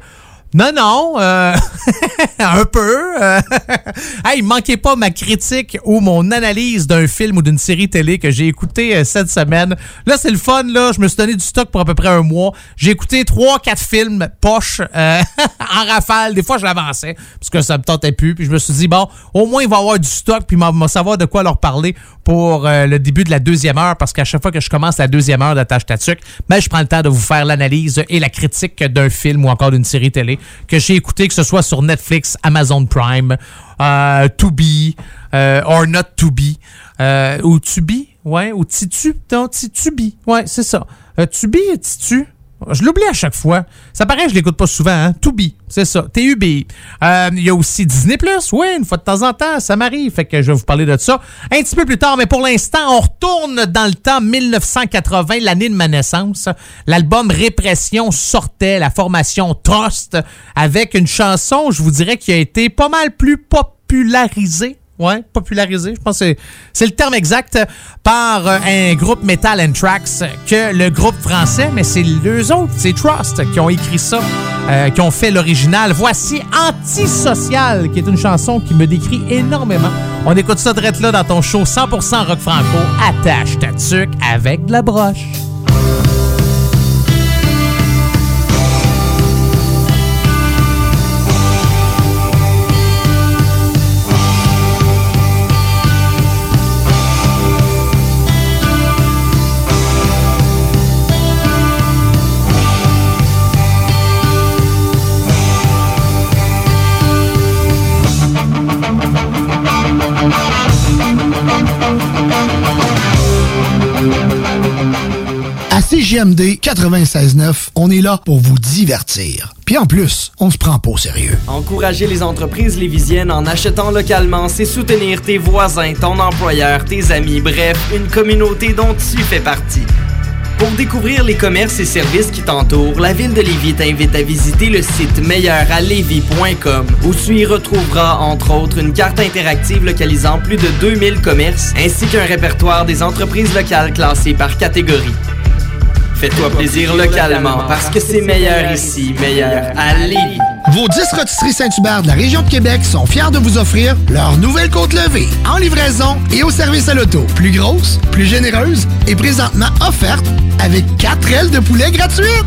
Non, non, euh, un peu. euh. hey, manquez pas ma critique ou mon analyse d'un film ou d'une série télé que j'ai écouté euh, cette semaine. Là, c'est le fun, là. Je me suis donné du stock pour à peu près un mois. J'ai écouté trois, quatre films poche euh, en rafale. Des fois, je l'avançais parce que ça me tentait plus. Puis je me suis dit, bon, au moins, il va y avoir du stock puis va savoir de quoi leur parler pour euh, le début de la deuxième heure parce qu'à chaque fois que je commence la deuxième heure d'attache tatuc, ben, je prends le temps de vous faire l'analyse et la critique d'un film ou encore d'une série télé que j'ai écouté, que ce soit sur Netflix, Amazon Prime, euh, To Be, euh, or Not To Be, euh, ou Tubi, ouais, ou Titu, non, Titubi, ouais, c'est ça. Euh, Tubi et Titu, je l'oublie à chaque fois. Ça paraît je l'écoute pas souvent, hein. Tubi, c'est ça. T-U-B. Euh, Il y a aussi Disney+, oui, une fois de temps en temps, ça m'arrive. Fait que je vais vous parler de ça un petit peu plus tard. Mais pour l'instant, on retourne dans le temps 1980, l'année de ma naissance. L'album Répression sortait, la formation Trust, avec une chanson, je vous dirais, qui a été pas mal plus popularisée Popularisé, je pense que c'est- le terme exact, par un groupe Metal and Tracks que le groupe français, mais c'est deux autres, c'est Trust qui ont écrit ça, euh, qui ont fait l'original. Voici Antisocial, qui est une chanson qui me décrit énormément. On écoute ça direct là dans ton show 100% rock franco, attache ta tuque avec de la broche. CJMD 96.9, on est là pour vous divertir. Puis en plus, on se prend pas au sérieux. Encourager les entreprises lévisiennes en achetant localement, c'est soutenir tes voisins, ton employeur, tes amis, bref, une communauté dont tu fais partie. Pour découvrir les commerces et services qui t'entourent, la ville de Lévis t'invite à visiter le site meilleuralevis.com où tu y retrouveras entre autres une carte interactive localisant plus de 2000 commerces ainsi qu'un répertoire des entreprises locales classées par catégorie. Fais-toi plaisir localement parce que c'est meilleur ici, meilleur Lévis. Vos 10 rôtisseries Saint-Hubert de la région de Québec sont fiers de vous offrir leur nouvelle côte levée en livraison et au service à l'auto. Plus grosse, plus généreuse et présentement offerte avec 4 ailes de poulet gratuites.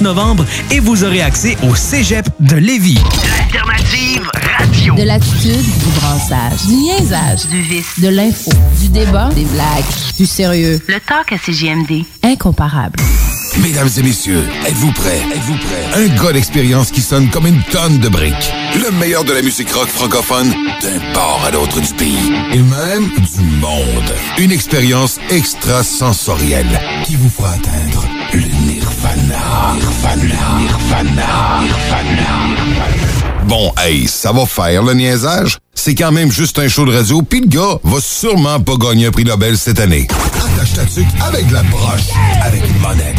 novembre et vous aurez accès au Cégep de Lévis. L'alternative radio. De l'attitude, du brassage, du niaisage, du vice, de l'info, du débat, des blagues, du sérieux. Le talk à CGMD. Incomparable. Mesdames et messieurs, êtes-vous prêts? Êtes-vous prêts? Un gars d'expérience qui sonne comme une tonne de briques. Le meilleur de la musique rock francophone d'un port à l'autre du pays. Et même du monde. Une expérience extrasensorielle qui vous fera atteindre le nirvana. Nirvana. Nirvana. Nirvana. Bon, hey, ça va faire le niaisage? C'est quand même juste un show de radio, puis le gars va sûrement pas gagner un prix Nobel cette année. Attache ta tuque avec la broche, avec une monette.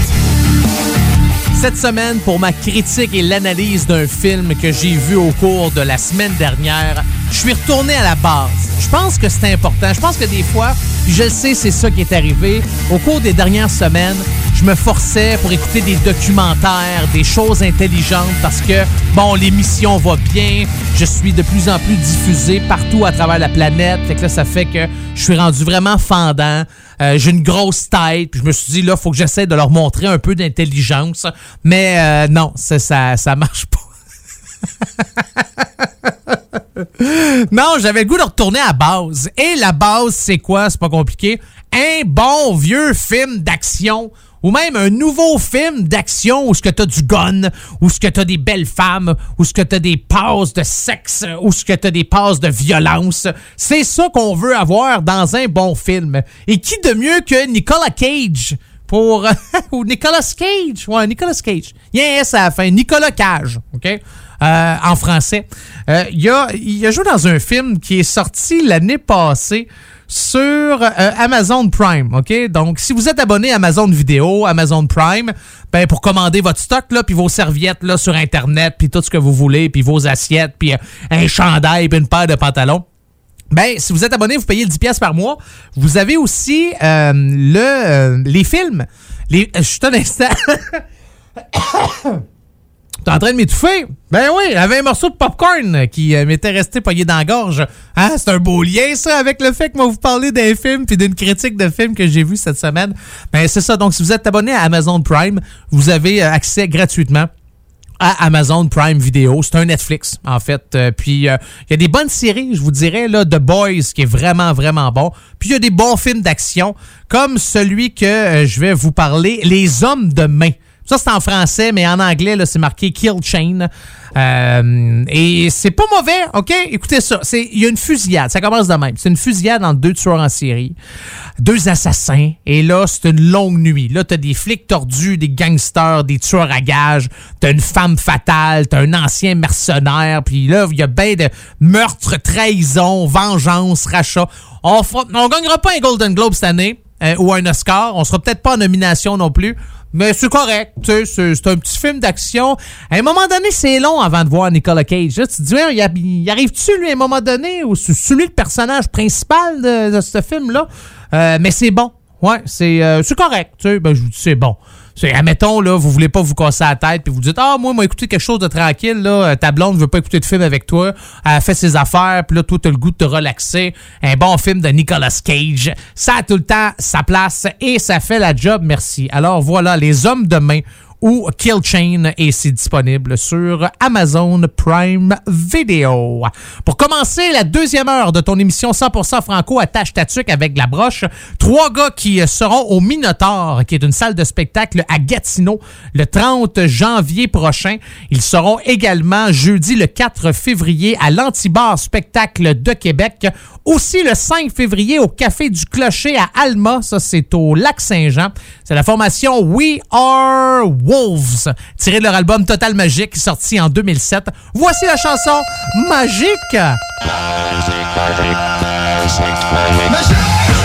Cette semaine, pour ma critique et l'analyse d'un film que j'ai vu au cours de la semaine dernière, je suis retourné à la base. Je pense que c'est important. Je pense que des fois, puis je le sais, c'est ça qui est arrivé. Au cours des dernières semaines, je me forçais pour écouter des documentaires, des choses intelligentes parce que, bon, l'émission va bien. Je suis de plus en plus diffusé partout à travers la planète. Fait que là, ça fait que je suis rendu vraiment fendant. Euh, j'ai une grosse tête. Puis je me suis dit, là, faut que j'essaie de leur montrer un peu d'intelligence. Mais euh, non, ça, ça, marche pas. non, j'avais le goût de retourner à base. Et la base, c'est quoi? C'est pas compliqué. Un bon vieux film d'action ou même un nouveau film d'action où ce que t'as du gun, où ce que t'as des belles femmes, où ce que t'as des passes de sexe, où ce que t'as des passes de violence. C'est ça qu'on veut avoir dans un bon film. Et qui de mieux que Nicolas Cage pour ou Nicolas Cage, ouais Nicolas Cage. Il y a un S à la fin, Nicolas Cage, ok? Euh, en français. Euh, a, il a joué dans un film qui est sorti l'année passée sur euh, Amazon Prime, OK? Donc, si vous êtes abonné à Amazon Vidéo, Amazon Prime, ben pour commander votre stock, là, puis vos serviettes là, sur Internet, puis tout ce que vous voulez, puis vos assiettes, puis euh, un chandail, puis une paire de pantalons, ben, si vous êtes abonné, vous payez le 10 pièces par mois. Vous avez aussi euh, le, euh, les films. Les, euh, juste un instant. T'es en train de m'étouffer? Ben oui, il y avait un morceau de popcorn qui euh, m'était resté poigné dans la gorge. Hein, c'est un beau lien, ça, avec le fait que moi vous parler d'un film puis d'une critique de film que j'ai vu cette semaine. Ben c'est ça. Donc, si vous êtes abonné à Amazon Prime, vous avez euh, accès gratuitement à Amazon Prime Video. C'est un Netflix, en fait. Euh, puis, il y a des bonnes séries, je vous dirais, là, The Boys, qui est vraiment, vraiment bon. Puis, il y a des bons films d'action, comme celui que je vais vous parler, Les Hommes de main. Ça, c'est en français, mais en anglais, c'est marqué Kill Chain. Euh, et c'est pas mauvais, OK? Écoutez ça. Il y a une fusillade. Ça commence de même. C'est une fusillade entre deux tueurs en série, deux assassins. Et là, c'est une longue nuit. Là, t'as des flics tordus, des gangsters, des tueurs à gages. T'as une femme fatale, t'as un ancien mercenaire. Puis là, il y a bien de meurtre, trahison, vengeance, rachat. On, fera- on gagnera pas un Golden Globe cette année euh, ou un Oscar. On sera peut-être pas en nomination non plus. Mais c'est correct, tu sais, c'est un petit film d'action. À un moment donné, c'est long avant de voir Nicolas Cage. Là, tu te dis, ouais, il, arrive-tu, lui, à un moment donné, ou c'est lui le personnage principal de, de ce film-là? Euh, mais c'est bon. Ouais, c'est euh, correct, tu sais. Ben, je vous dis, c'est bon. C'est, admettons, là, vous voulez pas vous casser la tête, puis vous dites, ah, moi, moi, écouter quelque chose de tranquille, là, euh, ta blonde veut pas écouter de film avec toi, elle fait ses affaires, puis là, toi, t'as le goût de te relaxer. Un bon film de Nicolas Cage, ça a tout le temps sa place et ça fait la job, merci. Alors voilà, Les Hommes de main ou Kill Chain et c'est disponible sur Amazon Prime Video. Pour commencer la deuxième heure de ton émission 100% franco attache ta avec la broche, trois gars qui seront au Minotaur, qui est une salle de spectacle à Gatineau le 30 janvier prochain. Ils seront également jeudi le 4 février à l'Antibar Spectacle de Québec. Aussi le 5 février au Café du Clocher à Alma, ça c'est au Lac Saint-Jean. C'est la formation We Are Wolves, tirée de leur album Total Magique sorti en 2007. Voici la chanson Magique. Le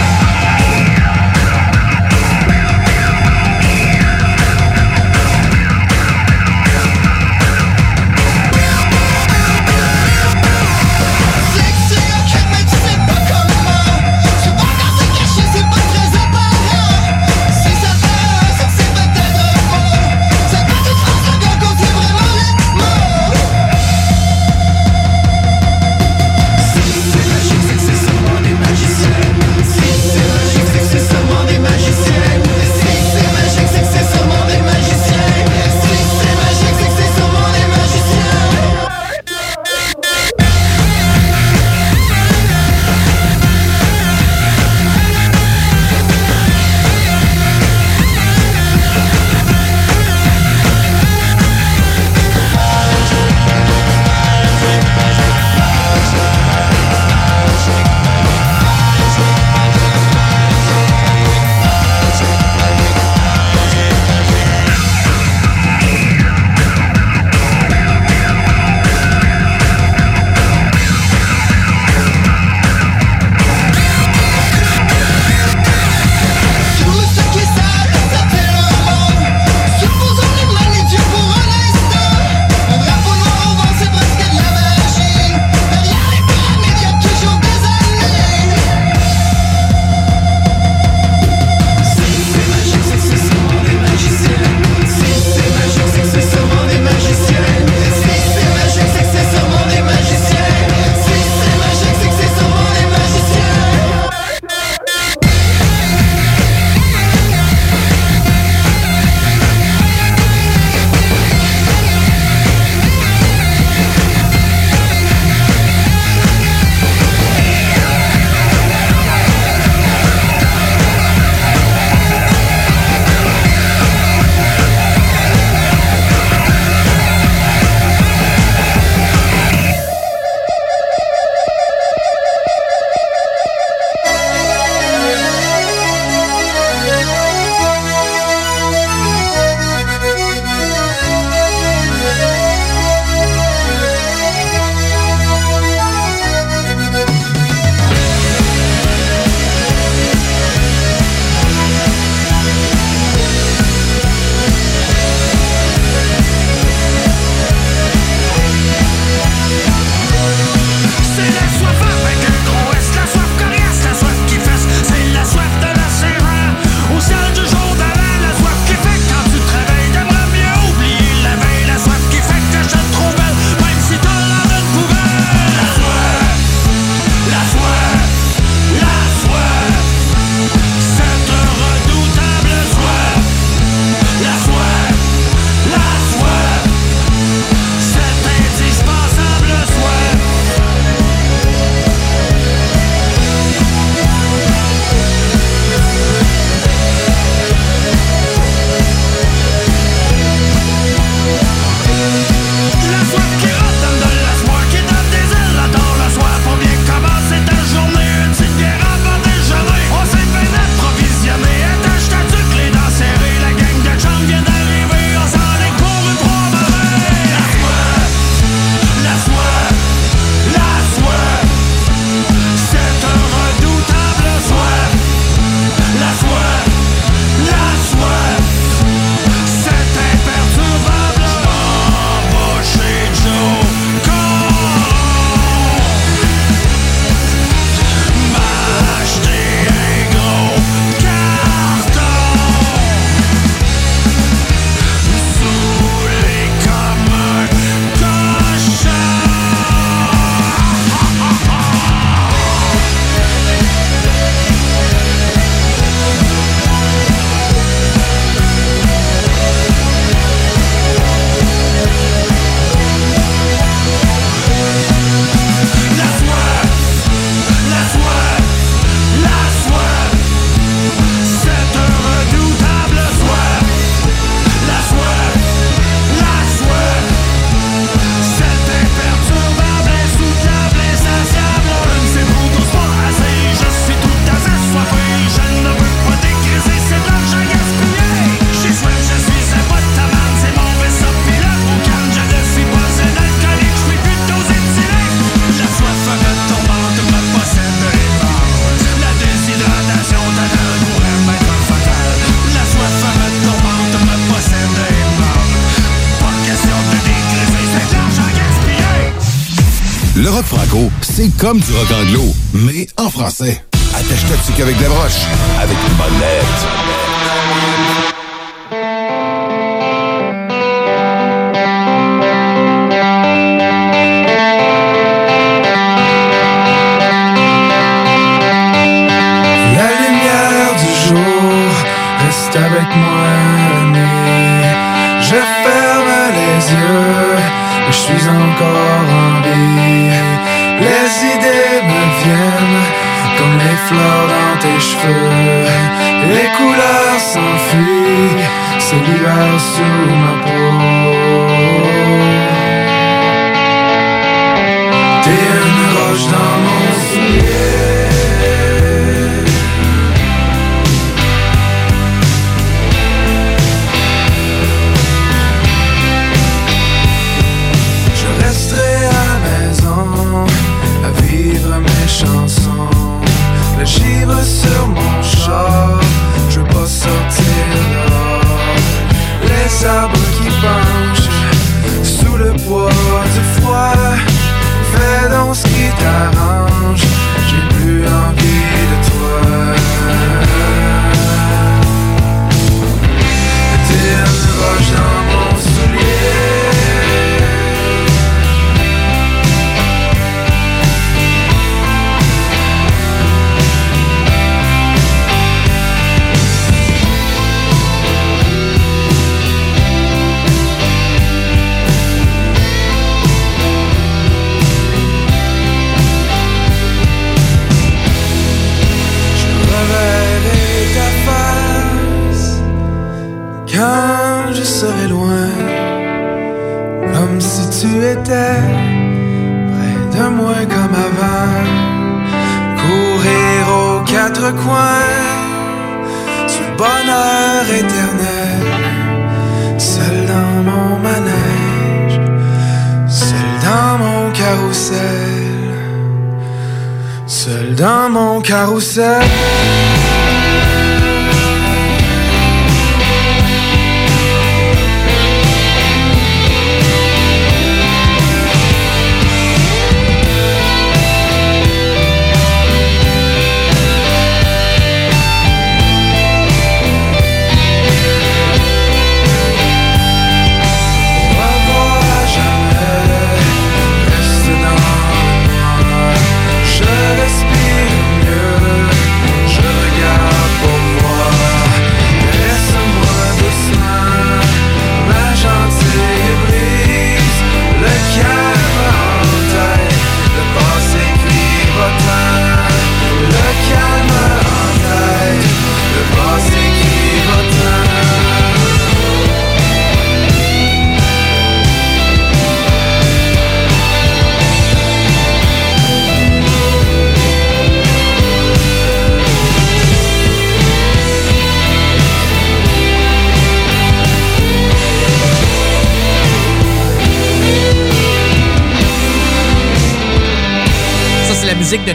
c'est comme du rock anglo, mais en français. Attache-toi dessus avec des broches, avec près de moi comme avant. Courir aux quatre coins, le bonheur éternel, seul dans mon manège, seul dans mon carrousel. Seul dans mon carrousel.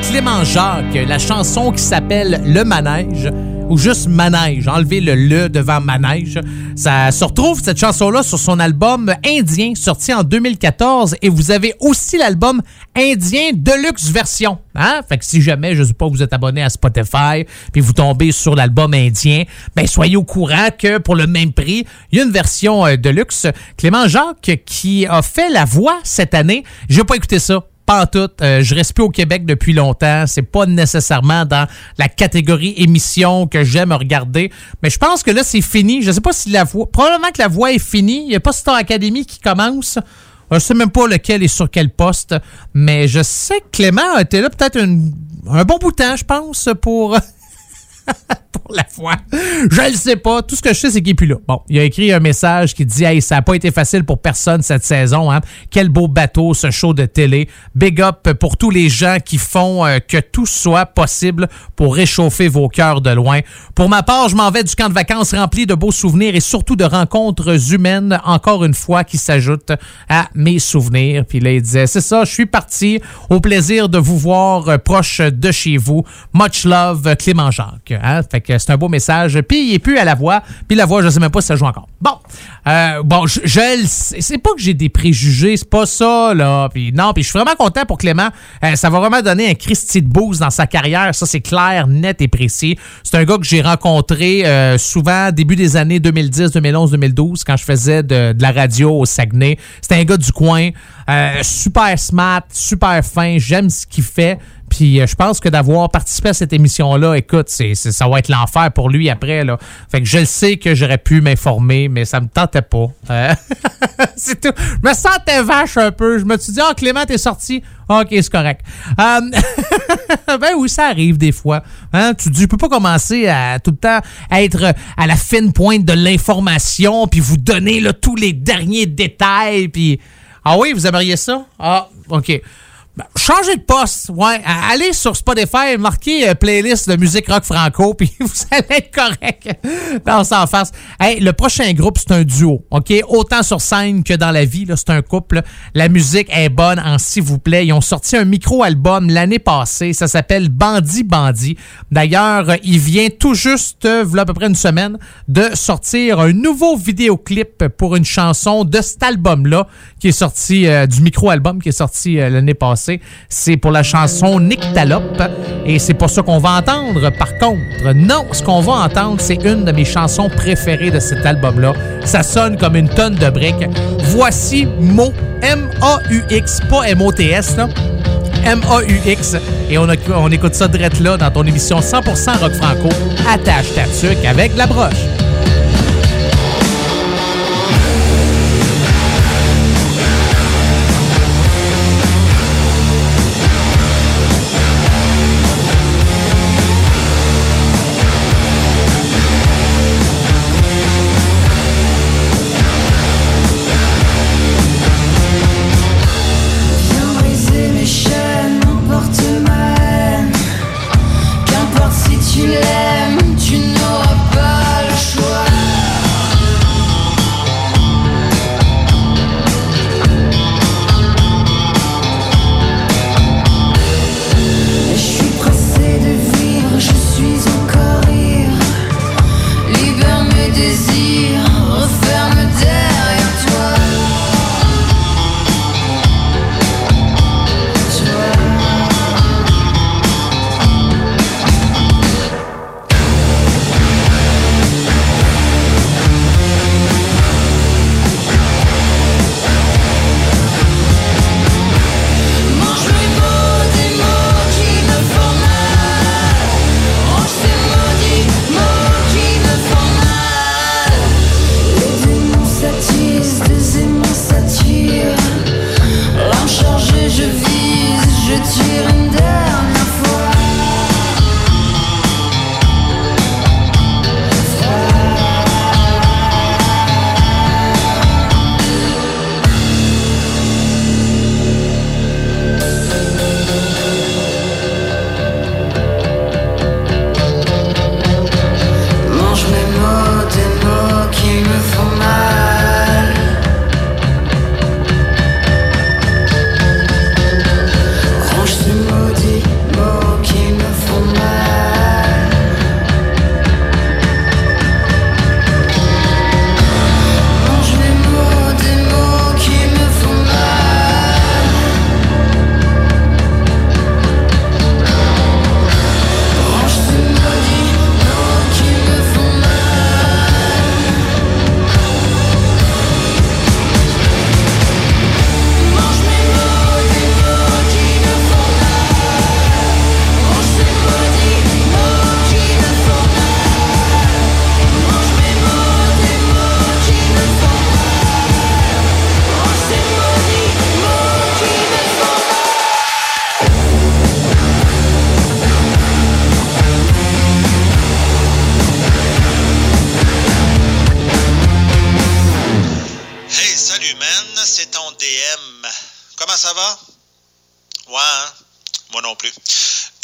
Clément Jacques, la chanson qui s'appelle Le Manège ou juste Manège, enlever le le devant Manège. Ça se retrouve, cette chanson-là, sur son album Indien, sorti en 2014, et vous avez aussi l'album Indien Deluxe Version. Hein? Fait que si jamais, je sais pas, vous êtes abonné à Spotify, puis vous tombez sur l'album Indien, ben soyez au courant que pour le même prix, il y a une version euh, Deluxe. Clément Jacques, qui a fait la voix cette année, j'ai pas écouté ça tout. Euh, je reste plus au Québec depuis longtemps. C'est pas nécessairement dans la catégorie émission que j'aime regarder. Mais je pense que là, c'est fini. Je sais pas si la voix. Probablement que la voix est finie. Il n'y a pas Star Academy qui commence. Je sais même pas lequel est sur quel poste. Mais je sais que Clément a été là peut-être un bon bout de temps, je pense, pour. pour la fois. Je le sais pas. Tout ce que je sais, c'est qu'il est plus là. Bon, il a écrit un message qui dit Hey, ça n'a pas été facile pour personne cette saison. Hein? Quel beau bateau, ce show de télé. Big up pour tous les gens qui font euh, que tout soit possible pour réchauffer vos cœurs de loin. Pour ma part, je m'en vais du camp de vacances rempli de beaux souvenirs et surtout de rencontres humaines, encore une fois, qui s'ajoutent à mes souvenirs. Puis là, il disait C'est ça, je suis parti. Au plaisir de vous voir euh, proche de chez vous. Much love, Clément Jacques. Hein? Que c'est un beau message. Puis il est plus à la voix. Puis la voix, je sais même pas si ça joue encore. Bon, euh, bon, je, je c'est pas que j'ai des préjugés, c'est pas ça là. Non, puis je suis vraiment content pour Clément. Euh, ça va vraiment donner un Christy de boost dans sa carrière. Ça c'est clair, net et précis. C'est un gars que j'ai rencontré euh, souvent début des années 2010, 2011, 2012 quand je faisais de, la radio au Saguenay. C'était un gars du coin, euh, super smart, super fin. J'aime ce qu'il fait. Puis euh, je pense que d'avoir participé à cette émission-là, écoute, c'est, ça va être l'enfer pour lui après. Là. Fait que je le sais que j'aurais pu m'informer, mais ça me tentait pas. Euh, c'est tout. Je me sentais vache un peu. Je me suis dit, ah, Clément, t'es sorti. Ok, c'est correct. Euh, ben oui, ça arrive des fois. Hein? Tu, tu peux pas commencer à tout le temps être à la fine pointe de l'information, puis vous donner tous les derniers détails, puis... Ah oui, vous aimeriez ça? Ah, OK. Ben, changez de poste, ouais. Allez sur Spotify, marquez euh, playlist de musique rock franco, puis vous allez être correct. Non, sans face. Hey, le prochain groupe, c'est un duo, OK? Autant sur scène que dans la vie, c'est un couple. La musique est bonne en s'il vous plaît. Ils ont sorti un micro-album l'année passée. Ça s'appelle Bandit Bandit. D'ailleurs, euh, il vient tout juste, euh, v'là à peu près une semaine, de sortir un nouveau vidéoclip pour une chanson de cet album-là, qui est sorti, du micro-album qui est sorti l'année passée. C'est pour la chanson Nyctalope. Et c'est pas ça qu'on va entendre, par contre. Non, ce qu'on va entendre, c'est une de mes chansons préférées de cet album-là. Ça sonne comme une tonne de briques. Voici Mo, M-A-U-X, pas M-O-T-S. M-A-U-X. Et on écoute ça direct là dans ton émission 100% rock franco. Attache ta tuque avec la broche.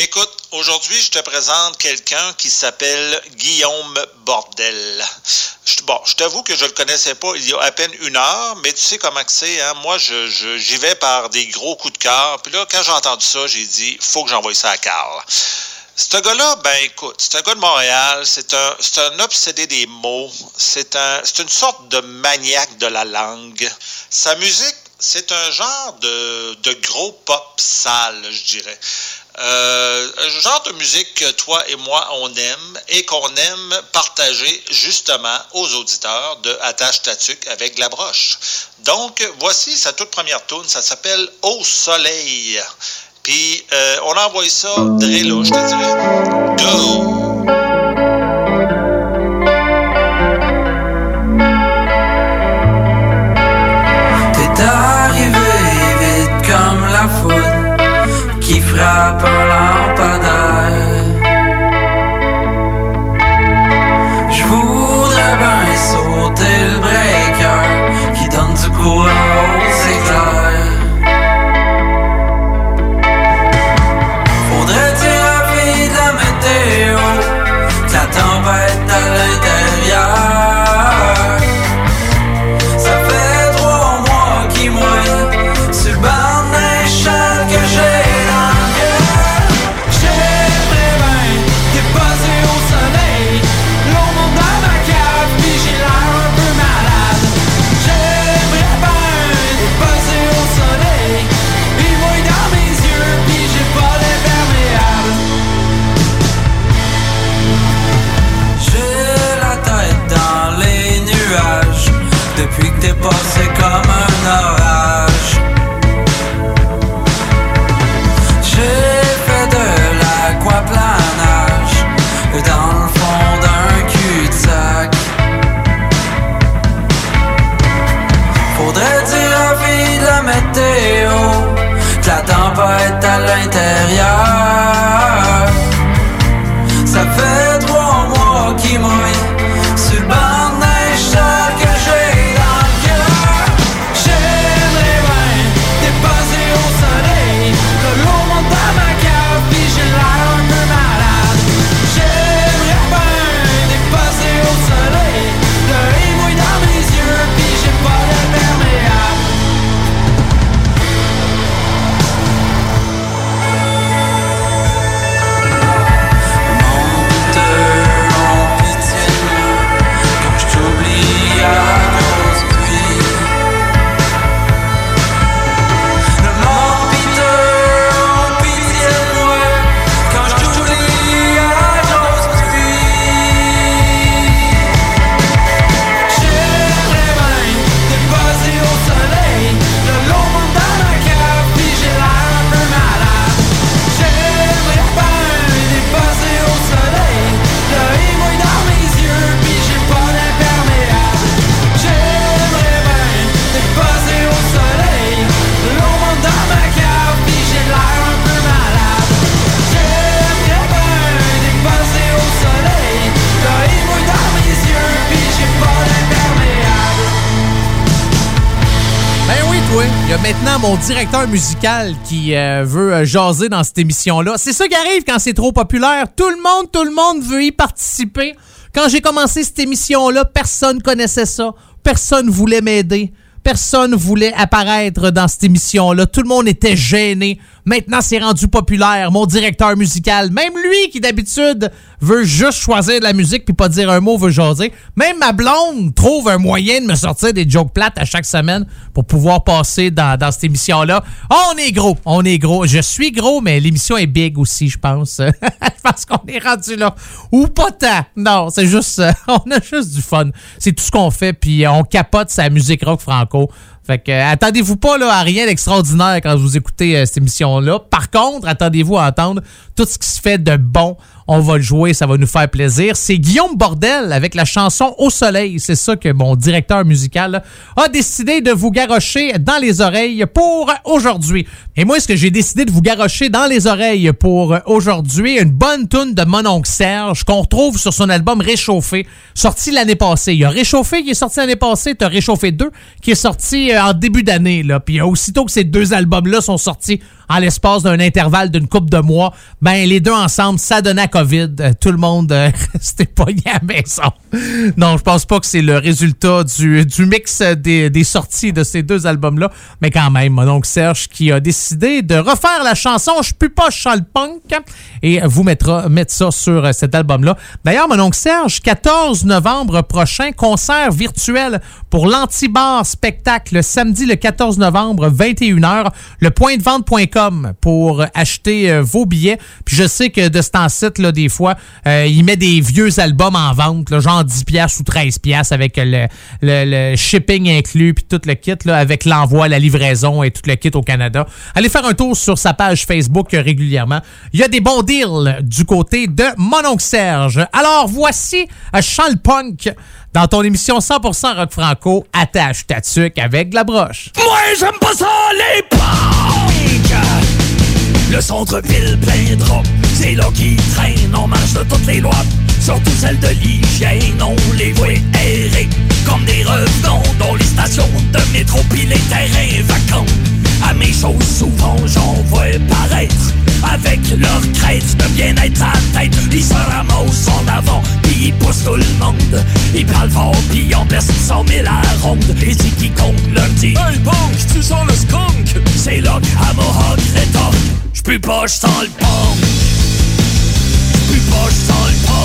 Écoute, aujourd'hui, je te présente quelqu'un qui s'appelle Guillaume Bordel. Bon, je t'avoue que je le connaissais pas il y a à peine une heure, mais tu sais comment c'est, hein? Moi, je, je- j'y vais par des gros coups de cœur. Puis là, quand j'ai entendu ça, j'ai dit, faut que j'envoie ça à Carl. Ce gars-là, ben écoute, c'est un gars de Montréal, c'est un, c'est un obsédé des mots, c'est un, c'est une sorte de maniaque de la langue. Sa musique, c'est un genre de, de gros pop sale, je dirais. Euh, un genre de musique que toi et moi, on aime et qu'on aime partager justement aux auditeurs de Attache Tatuc avec la broche. Donc, voici sa toute première tune, ça s'appelle Au soleil. Puis, euh, on a envoyé ça Dre, là, je te dirais. Go! Il y a maintenant mon directeur musical qui euh, veut euh, jaser dans cette émission-là. C'est ça qui arrive quand c'est trop populaire. Tout le monde, tout le monde veut y participer. Quand j'ai commencé cette émission-là, personne connaissait ça. Personne voulait m'aider. Personne voulait apparaître dans cette émission-là. Tout le monde était gêné. Maintenant, c'est rendu populaire. Mon directeur musical, même lui qui d'habitude veut juste choisir de la musique puis pas dire un mot, veut jaser. Même ma blonde trouve un moyen de me sortir des jokes plates à chaque semaine pour pouvoir passer dans, cette émission-là. On est gros, on est gros. Je suis gros, mais l'émission est big aussi, je pense. pense qu'on est rendu là. Ou pas tant. Non, c'est juste, on a juste du fun. C'est tout ce qu'on fait, puis on capote sa musique rock franco. Fait que euh, attendez-vous pas là, à rien d'extraordinaire quand vous écoutez euh, cette émission-là. Par contre, attendez-vous à entendre tout ce qui se fait de bon. On va le jouer, ça va nous faire plaisir. C'est Guillaume Bordel avec la chanson Au soleil. C'est ça que mon directeur musical a décidé de vous garrocher dans les oreilles pour aujourd'hui. Et moi, est-ce que j'ai décidé de vous garrocher dans les oreilles pour aujourd'hui une bonne tune de mon oncle Serge qu'on retrouve sur son album Réchauffé, sorti l'année passée. Il y a Réchauffé qui est sorti l'année passée, t'as Réchauffé 2 qui est sorti euh, en début d'année. là. Puis euh, aussitôt que ces deux albums-là sont sortis en l'espace d'un intervalle d'une coupe de mois, ben les deux ensemble, ça donnait à COVID. Euh, tout le monde euh, restait pogné à la maison. Non, je pense pas que c'est le résultat du, mix des, sorties de ces deux albums-là, mais quand même, mon oncle Serge qui a décidé de refaire la chanson Je peux pas, le punk et vous mettra, mettre ça sur euh, cet album-là. D'ailleurs, mon oncle Serge, 14 novembre prochain, concert virtuel pour l'Antibar spectacle le samedi le 14 novembre, 21h, le pointdevente.com pour acheter euh, vos billets. Puis je sais que de ce temps-ci, là, des fois, euh, il met des vieux albums en vente, là, genre 10 pièces ou 13 pièces avec le, le- le shipping inclus puis tout le kit là, avec l'envoi, la livraison et tout le kit au Canada. Allez faire un tour sur sa page Facebook euh, régulièrement. Il y a des bons deals du côté de Mononcle Serge. Alors voici euh, le Punk dans ton émission 100% rock franco. Attache ta tuque avec de la broche. Moi j'aime pas ça les punks! Le centre-ville plein C'est là qu'ils traînent On marche de toutes les lois. Surtout celles de l'hygiène On les voit errer. Comme des revenants Dans les stations de métro Puis les terrains vacants. À mes choses souvent j'en vois paraître avec leur crête de bien-être à la tête Ils se ramassent en avant Puis ils poussent tout le monde. Ils parlent fort Puis ils en blessent cent mille à la ronde. Et si quiconque leur dit Hey punk, tu sens le skunk! C'est qu'à Mohawk rétorque J'pue pas, j'sens le punk. J'pue pas, j'sens le punk.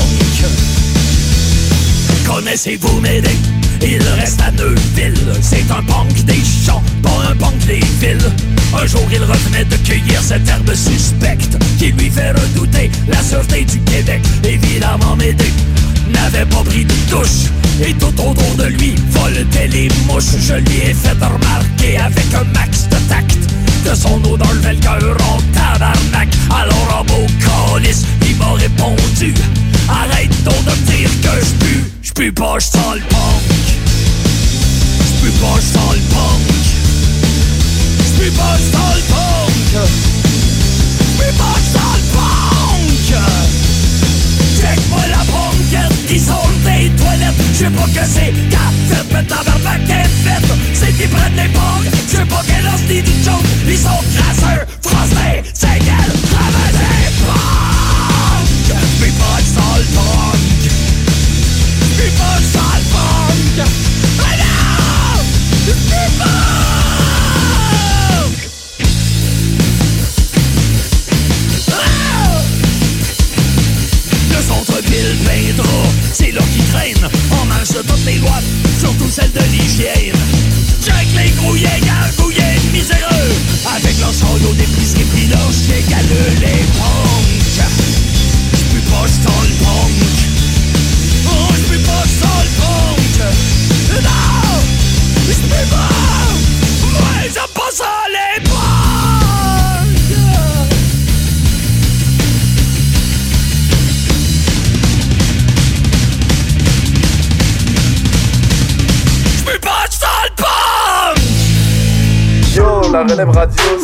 Connaissez-vous Médé Il reste à Neuville. C'est un punk des champs, pas un punk des villes. Un jour il revenait de cueillir cette herbe suspecte Qui lui fait redouter la sûreté du Québec. Évidemment Médé n'avait pas pris de douche. Et tout autour de lui voletaient les mouches. Je lui ai fait remarquer avec un max de tact Que son odeur levait le cœur en tabarnak. Alors en beau calice, il m'a répondu Arrête donc de dire que j'pue J'pue pas, j'sens le punk J'pue pas, j'sens le punk J'pue pas, j'sens le punk J'pue pas, j'sens le punk Check-moi la banquette qui sort des toilettes Je sais pas que c'est Quand fait mettre la barbe qu'elle fait C'est qu'ils prennent les banques Je sais pas quelle c'est du joke Ils sont crasseurs,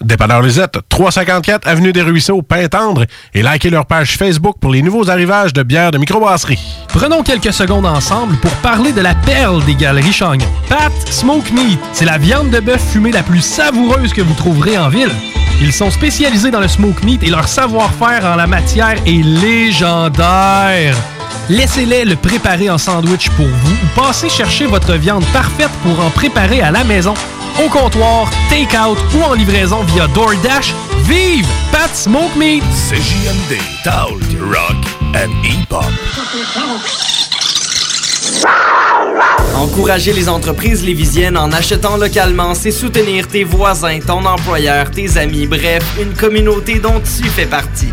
Dépanneur Lisette, 354 Avenue des Ruisseaux, Pintendre, et likez leur page Facebook pour les nouveaux arrivages de bières de microbrasserie. Prenons quelques secondes ensemble pour parler de la perle des galeries Chagnon. Pat Smoke Meat, c'est la viande de bœuf fumée la plus savoureuse que vous trouverez en ville. Ils sont spécialisés dans le smoke meat et leur savoir-faire en la matière est légendaire. Laissez-les le préparer en sandwich pour vous ou passez chercher votre viande parfaite pour en préparer à la maison, au comptoir, take-out ou en livraison via DoorDash. Vive Pat Smoke Meat! CJMD, Talk, Rock and Hip-Hop. Encourager les entreprises lévisiennes en achetant localement, c'est soutenir tes voisins, ton employeur, tes amis, bref, une communauté dont tu fais partie.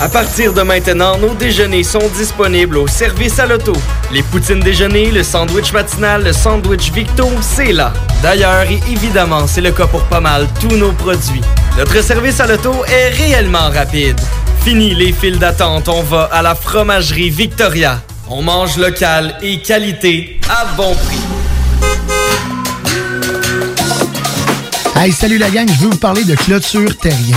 À partir de maintenant, nos déjeuners sont disponibles au service à l'auto. Les poutines déjeuner, le sandwich matinal, le sandwich Victo, c'est là. D'ailleurs, et évidemment, c'est le cas pour pas mal tous nos produits. Notre service à l'auto est réellement rapide. Fini les files d'attente, on va à la fromagerie Victoria. On mange local et qualité à bon prix. Hey, salut la gang, je veux vous parler de Clôture Terrien.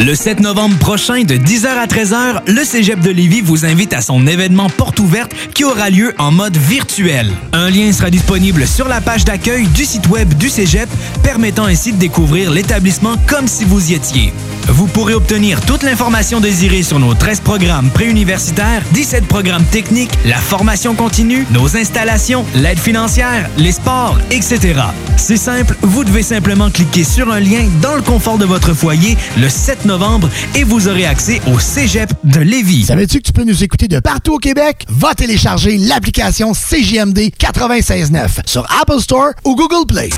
Le 7 novembre prochain, de 10h à 13h, le Cégep de Lévis vous invite à son événement porte ouverte qui aura lieu en mode virtuel. Un lien sera disponible sur la page d'accueil du site web du Cégep, permettant ainsi de découvrir l'établissement comme si vous y étiez. Vous pourrez obtenir toute l'information désirée sur nos 13 programmes préuniversitaires, 17 programmes techniques, la formation continue, nos installations, l'aide financière, les sports, etc. C'est simple, vous devez simplement cliquer sur un lien dans le confort de votre foyer le 7 novembre et vous aurez accès au Cégep de Lévis. Savais-tu que tu peux nous écouter de partout au Québec? Va télécharger l'application CJMD 96.9 sur Apple Store ou Google Play.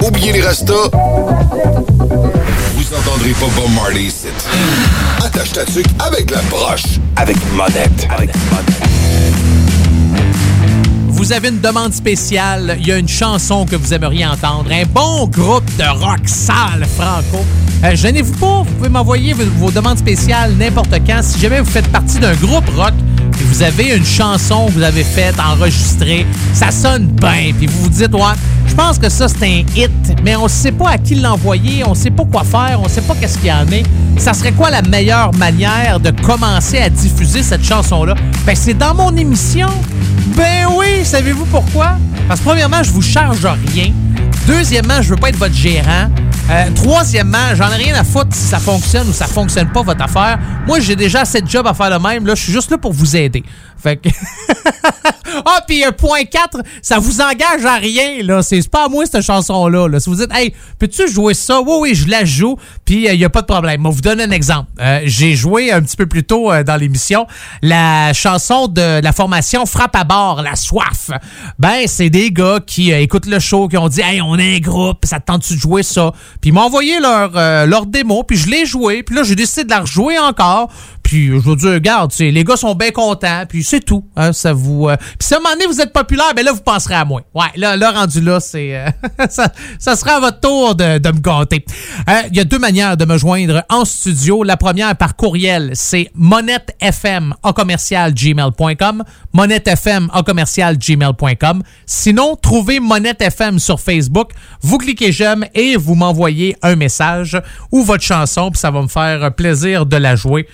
Oubliez les restos. Vous entendrez pas Bob Marley ici. Attache ta tuque avec la broche. Avec monette. Avec Vous avez une demande spéciale, il y a une chanson que vous aimeriez entendre, un bon groupe de rock sale franco. Euh, Gênez-vous pas, vous pouvez m'envoyer vos, vos demandes spéciales n'importe quand. Si jamais vous faites partie d'un groupe rock et vous avez une chanson que vous avez faite, enregistrée, ça sonne bien, puis vous vous dites, ouais, je pense que ça c'est un hit, mais on sait pas à qui l'envoyer, on sait pas quoi faire, on sait pas qu'est-ce qu'il y en est. Ça serait quoi la meilleure manière de commencer à diffuser cette chanson-là? Ben, c'est dans mon émission. Ben oui, savez-vous pourquoi? Parce que premièrement, je vous charge rien. Deuxièmement, je veux pas être votre gérant. Euh, troisièmement, j'en ai rien à foutre si ça fonctionne ou ça fonctionne pas votre affaire. Moi, j'ai déjà assez de job à faire le même. Là, je suis juste là pour vous aider. Fait que. Ah, puis euh, point 4, ça vous engage à rien, là. C'est pas à moi, cette chanson-là. Là. Si vous dites, hey, peux-tu jouer ça? Oui, oui, je la joue, puis il n'y a pas de problème. Vais vous donner un exemple. Euh, J'ai joué un petit peu plus tôt euh, dans l'émission la chanson de la formation Frappe à bord, La Soif. Ben, c'est des gars qui euh, écoutent le show, qui ont dit, hey, on est un groupe, ça te tente-tu de jouer ça? Puis ils m'ont envoyé leur, euh, leur démo, puis je l'ai joué, puis là, j'ai décidé de la rejouer encore. Puis je vous dis, regarde, les gars sont bien contents, puis c'est tout. Hein, ça vous. euh, Puis si à un moment donné vous êtes populaire, ben là, vous penserez à moi. Ouais, là, rendu là, c'est. euh, ça, sera à votre tour de, me gâter. Euh, Il y a deux manières de me joindre en studio. La première par courriel, c'est monettefm en commercial gmail.com. Monettefm en commercial gmail.com. Sinon, trouvez Monette FM sur Facebook. Vous cliquez j'aime et vous m'envoyez un message ou votre chanson, puis ça va me faire plaisir de la jouer.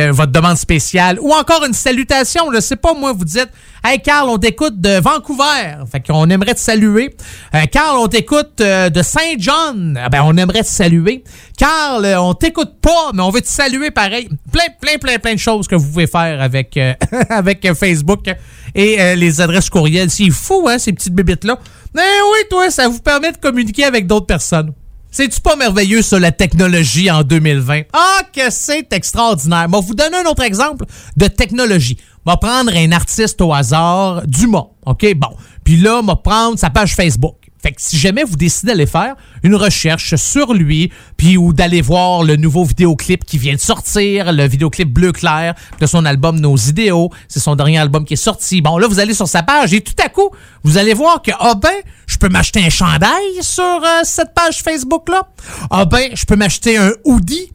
Euh, votre demande spéciale ou encore une salutation. Je sais pas, moi, vous dites Hey Carl, on t'écoute de Vancouver. Fait qu'on aimerait te saluer. Euh, Carl, on t'écoute euh, de Saint John. Ah Ben, on aimerait te saluer. Carl, on t'écoute pas, mais on veut te saluer pareil. Plein, plein, plein, plein de choses que vous pouvez faire avec, avec Facebook et les adresses courriels. C'est fou, hein, ces petites bébites-là. Mais oui, toi, ça vous permet de communiquer avec d'autres personnes. C'est-tu pas merveilleux, ça, la technologie en 2020? Ah, que c'est extraordinaire. Moi, vous donner un autre exemple de technologie. On va prendre un artiste au hasard, Dumas. OK, bon. Puis là, on va prendre sa page Facebook. Fait que si jamais vous décidez d'aller faire une recherche sur lui, puis ou d'aller voir le nouveau vidéoclip qui vient de sortir, le vidéoclip bleu clair de son album Nos idéaux, c'est son dernier album qui est sorti. Bon, là, vous allez sur sa page et tout à coup, vous allez voir que, ah ben, je peux m'acheter un chandail sur euh, cette page Facebook-là. Ah ben, je peux m'acheter un hoodie.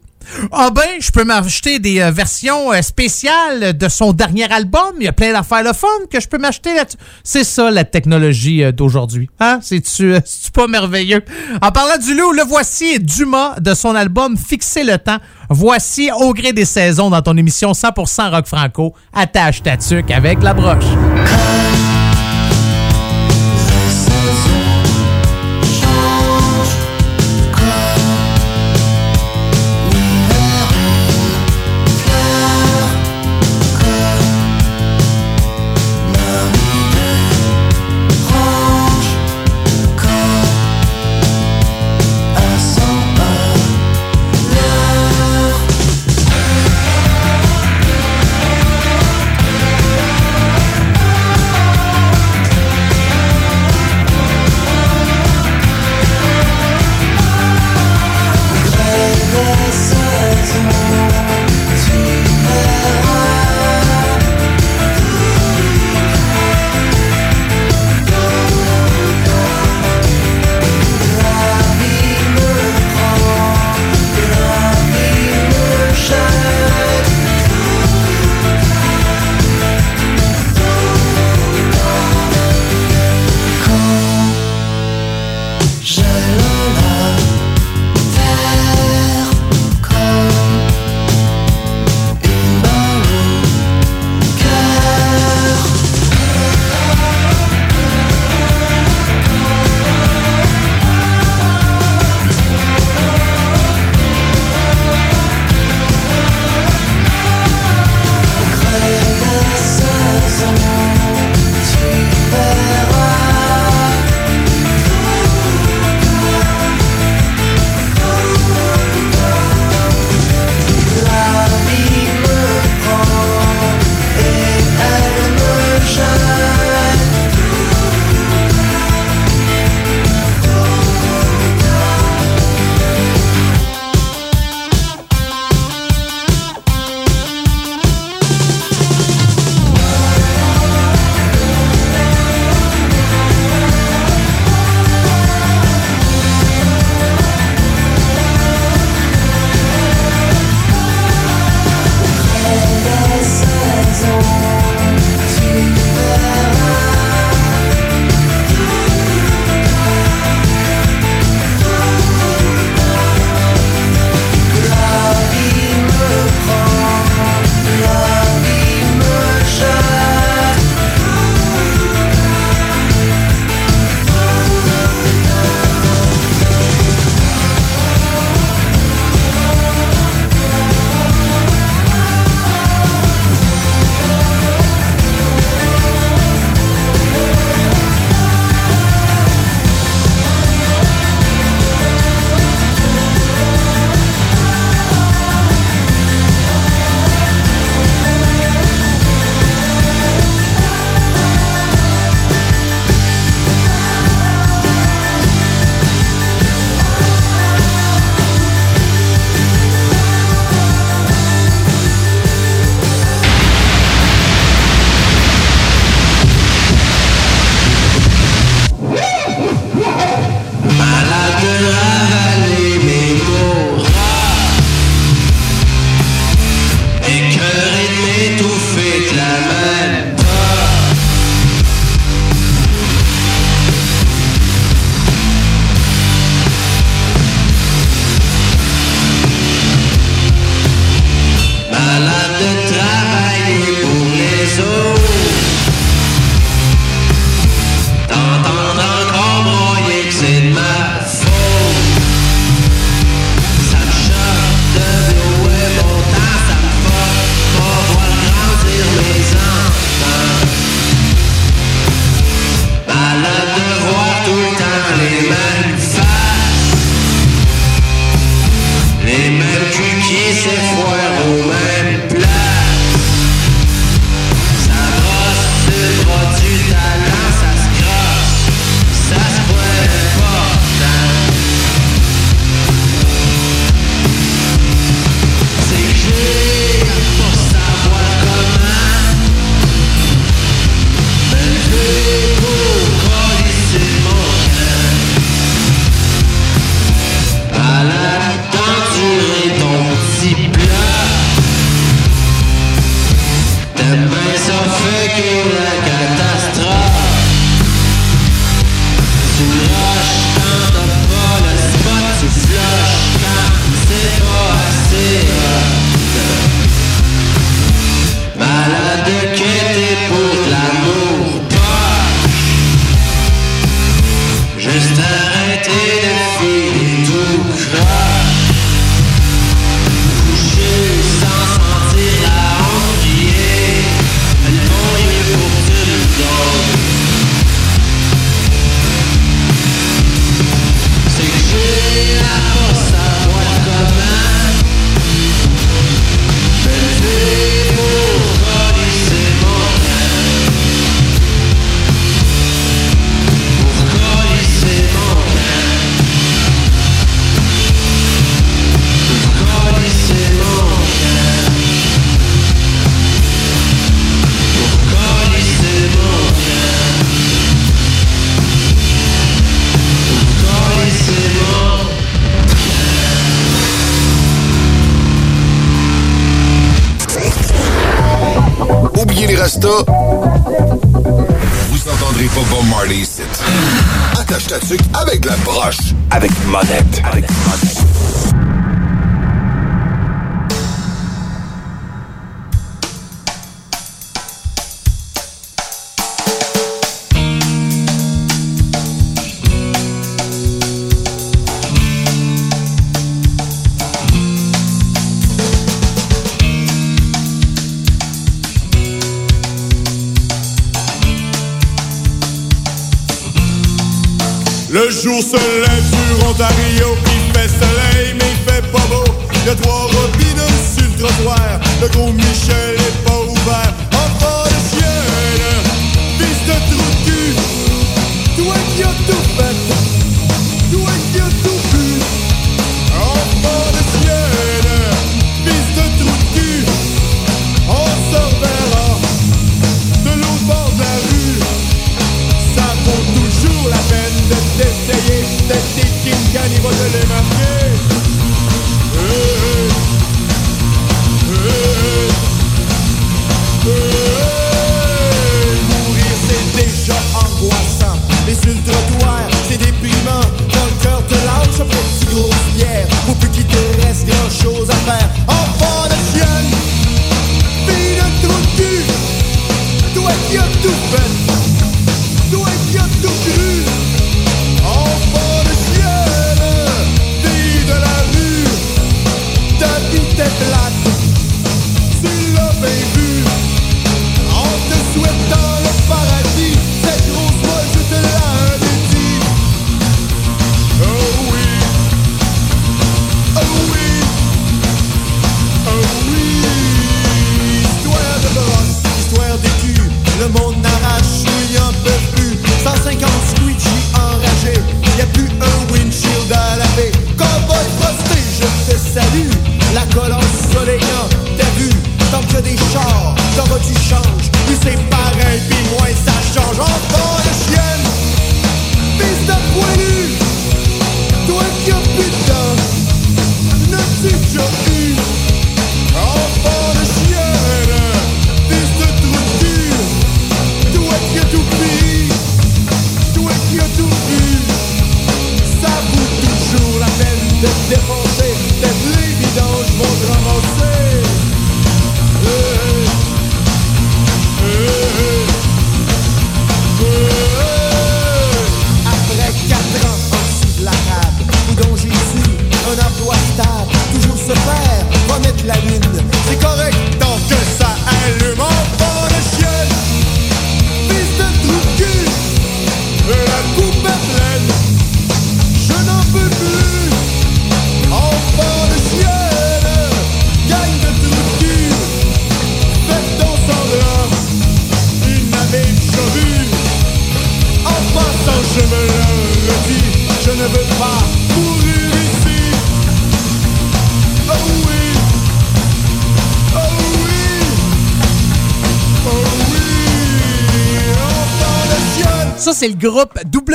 Ah ben, je peux m'acheter des euh, versions euh, spéciales de son dernier album. Il y a plein d'affaires le fun que je peux m'acheter là-dessus. C'est ça la technologie euh, d'aujourd'hui. Hein? C'est-tu pas merveilleux? En parlant du loup, le voici Dumas de son album Fixer le temps. Voici au gré des saisons dans ton émission 100% rock franco. Attache ta tuque avec la broche.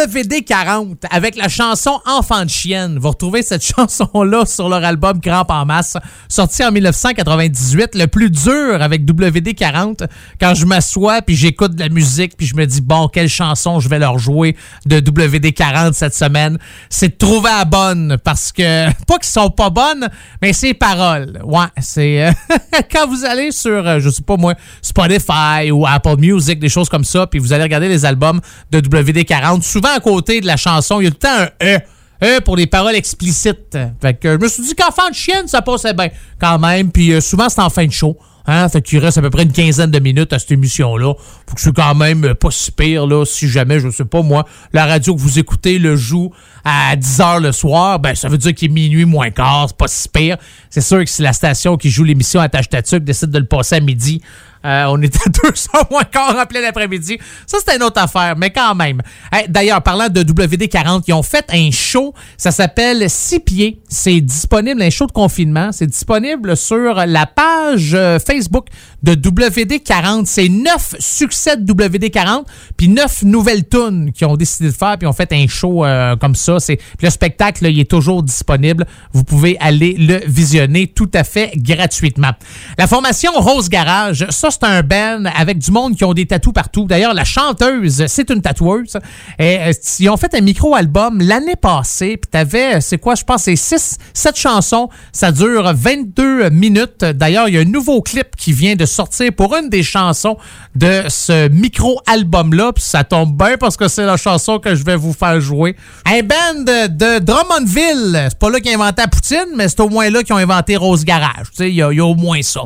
WD40 avec la chanson Enfant de chienne. Vous retrouvez cette chanson-là sur leur album Grand en masse, sorti en 1998. Le plus dur avec WD40, quand je m'assois puis j'écoute de la musique puis je me dis, bon, quelle chanson je vais leur jouer de WD40 cette semaine, c'est de trouver la bonne parce que, pas qu'ils sont pas bonnes, mais c'est les paroles. Ouais, c'est... euh, quand vous allez sur, euh, je sais pas moi, Spotify ou Apple Music, des choses comme ça, puis vous allez regarder les albums de WD40, souvent à côté de la chanson, il y a tout le temps un E. E pour les paroles explicites. Fait que je me suis dit qu'enfant de chienne, ça passait bien quand même. Puis euh, souvent, c'est en fin de show. Hein? Fait qu'il reste à peu près une quinzaine de minutes à cette émission-là. Faut que c'est quand même euh, pas si pire, là. Si jamais, je sais pas moi, la radio que vous écoutez le joue à 10 h le soir, ben ça veut dire qu'il est minuit moins quart, c'est pas si pire. C'est sûr que si la station qui joue l'émission à Tâche décide de le passer à midi, euh, on est à 200 moins quart en plein après-midi. Ça, c'est une autre affaire, mais quand même. D'ailleurs, parlant de WD-40, ils ont fait un show, ça s'appelle Six pieds. C'est disponible, un show de confinement. C'est disponible sur la page euh, Facebook de WD-40. C'est neuf succès de WD-40, puis neuf nouvelles tunes qu'ils ont décidé de faire, puis ont fait un show euh, comme ça. C'est Le spectacle, il est toujours disponible. Vous pouvez aller le visionner tout à fait gratuitement. La formation Rose Garage, ça, c'est un band avec du monde qui ont des tatous partout. D'ailleurs, la chanteuse, c'est une tatoueuse. Et, euh, ils ont fait un micro-album l'année passée. Puis t'avais, c'est quoi, je pense, c'est 6, 7 chansons. Ça dure 22 minutes. D'ailleurs, il y a un nouveau clip qui vient de sortir pour une des chansons de ce micro-album-là. Puis ça tombe bien parce que c'est la chanson que je vais vous faire jouer. Un band de, Drummondville. C'est pas là qu'ils ont inventé la poutine, mais c'est au moins là qu'ils ont inventé Rose Garage. Il y, a- y a au moins ça.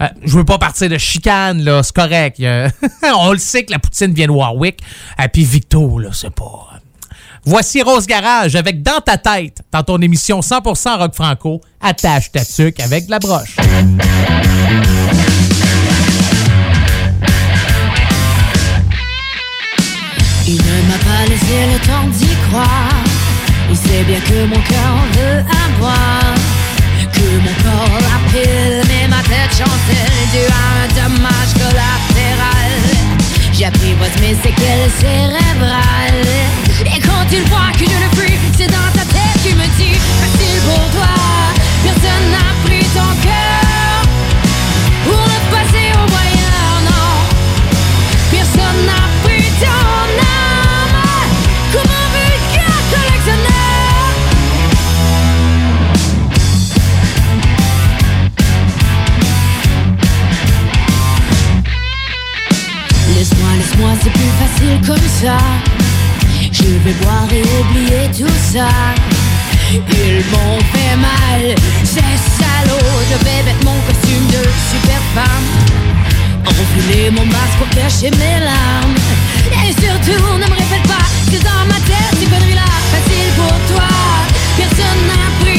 Euh, je veux pas partir de chicane, là. C'est correct. A- On le sait que la poutine vient de Warwick. Et puis Victo, là, c'est pas... Voici Rose Garage avec Dans ta tête, dans ton émission 100% rock franco, attache ta tuque avec de la broche. Il ne m'a pas laissé le temps d'y croire. Il sait bien que mon cœur veut avoir. Que mon corps l'appelle, mais ma tête chancelle dû à un dommage collatéral. J'apprivoise mes séquelles cérébrales. Et quand il voit que je le fuis, c'est dans ta tête qu'il me dit Facile pour toi, personne n'a pris ton cœur. Comme ça. Je vais boire et oublier tout ça. Ils m'ont fait mal, ces salauds Je vais mettre mon costume de super femme. Enfiler mon masque pour cacher mes larmes. Et surtout ne me répète pas que dans ma tête ces conneries là. Facile pour toi. Personne n'a pris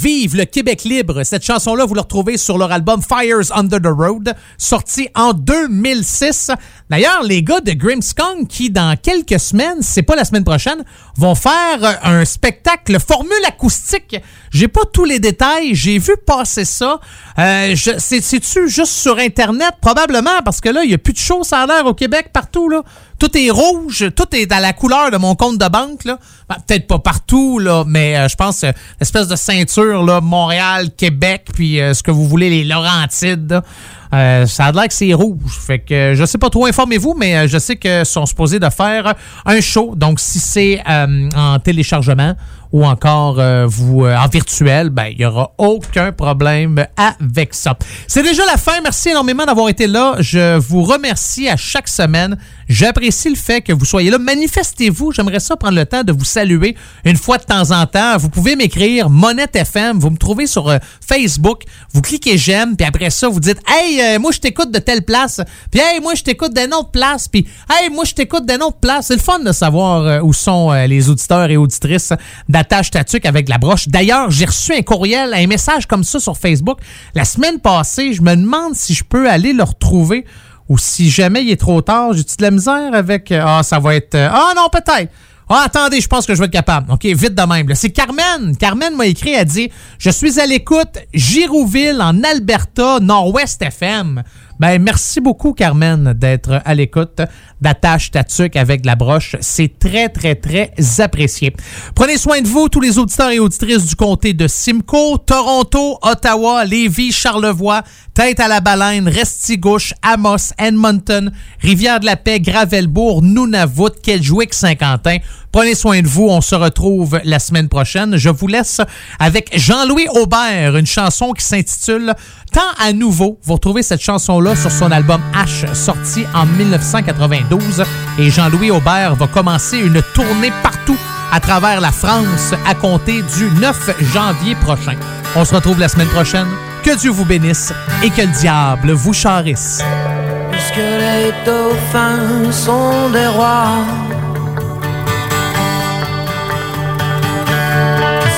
Vive le Québec libre. Cette chanson-là, vous la retrouvez sur leur album Fires Under the Road, sorti en 2006. D'ailleurs, les gars de Grimskunk, qui dans quelques semaines, c'est pas la semaine prochaine, vont faire euh, un spectacle formule acoustique. J'ai pas tous les détails, j'ai vu passer ça. Euh, C'est-tu juste sur Internet? Probablement, parce que là, il y a plus de choses ça a l'air au Québec partout, là. Tout est rouge, tout est à la couleur de mon compte de banque, là. Ben, Peut-être pas partout, là, mais euh, je pense euh, l'espèce de ceinture, là, Montréal, Québec, puis euh, ce que vous voulez, les Laurentides, là. Ça a l'air que c'est rouge. Fait que je sais pas trop, informez-vous, mais je sais que sont supposés de faire un show. Donc, si c'est en téléchargement ou encore vous en virtuel, ben il y aura aucun problème avec ça. C'est déjà la fin. Merci énormément d'avoir été là. Je vous remercie à chaque semaine. J'apprécie le fait que vous soyez là. Manifestez-vous. J'aimerais ça prendre le temps de vous saluer une fois de temps en temps. Vous pouvez m'écrire Monette FM. Vous me trouvez sur euh, Facebook. Vous cliquez j'aime, puis après ça, vous dites Hey, euh, moi je t'écoute de telle place. Puis Hey, moi je t'écoute d'une autre place. Puis Hey, moi je t'écoute d'une autre place. C'est le fun de savoir euh, où sont les auditeurs et auditrices d'attache tatuc avec la broche. D'ailleurs, j'ai reçu un courriel, un message comme ça sur Facebook la semaine passée. Je me demande si je peux aller le retrouver ou si jamais il est trop tard. J'ai-tu de la misère avec. euh, Ah, ça va être. euh, Ah non, peut-être. Ah, attendez, je pense que je vais être capable. OK, vite de même. C'est Carmen. Carmen m'a écrit, elle dit Je suis à l'écoute, Girouville, en Alberta, Nord-Ouest FM. Ben, merci beaucoup, Carmen, d'être à l'écoute d'Attache Tatuc avec la broche. C'est très, très, très apprécié. Prenez soin de vous, tous les auditeurs et auditrices du comté de Simcoe, Toronto, Ottawa, Lévis, Charlevoix, Tête à la Baleine, Restigouche, Amos, Edmonton, Rivière-de-la-Paix, Gravelbourg, Nunavut, Kedgewick, Saint-Quentin. Prenez soin de vous. On se retrouve la semaine prochaine. Je vous laisse avec Jean-Louis Aubert, une chanson qui s'intitule Tant à nouveau. Vous retrouvez cette chanson-là sur son album H, sorti en 1992. Et Jean-Louis Aubert va commencer une tournée partout à travers la France à compter du 9 janvier prochain. On se retrouve la semaine prochaine. Que Dieu vous bénisse et que le diable vous charisse.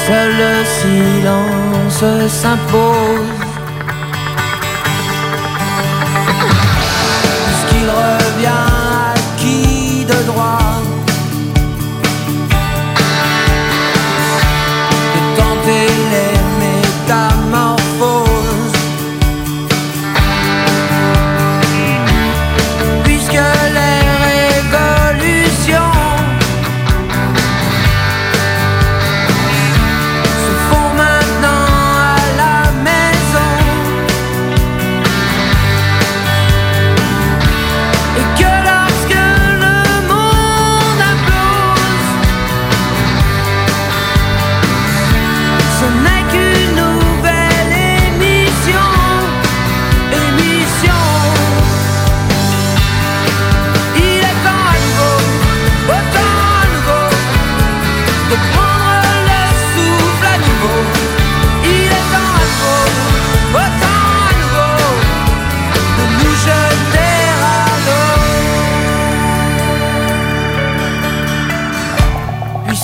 Seul le silence s'impose.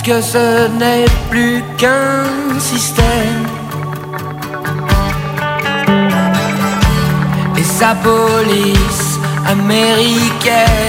Puisque ce n'est plus qu'un système et sa police américaine.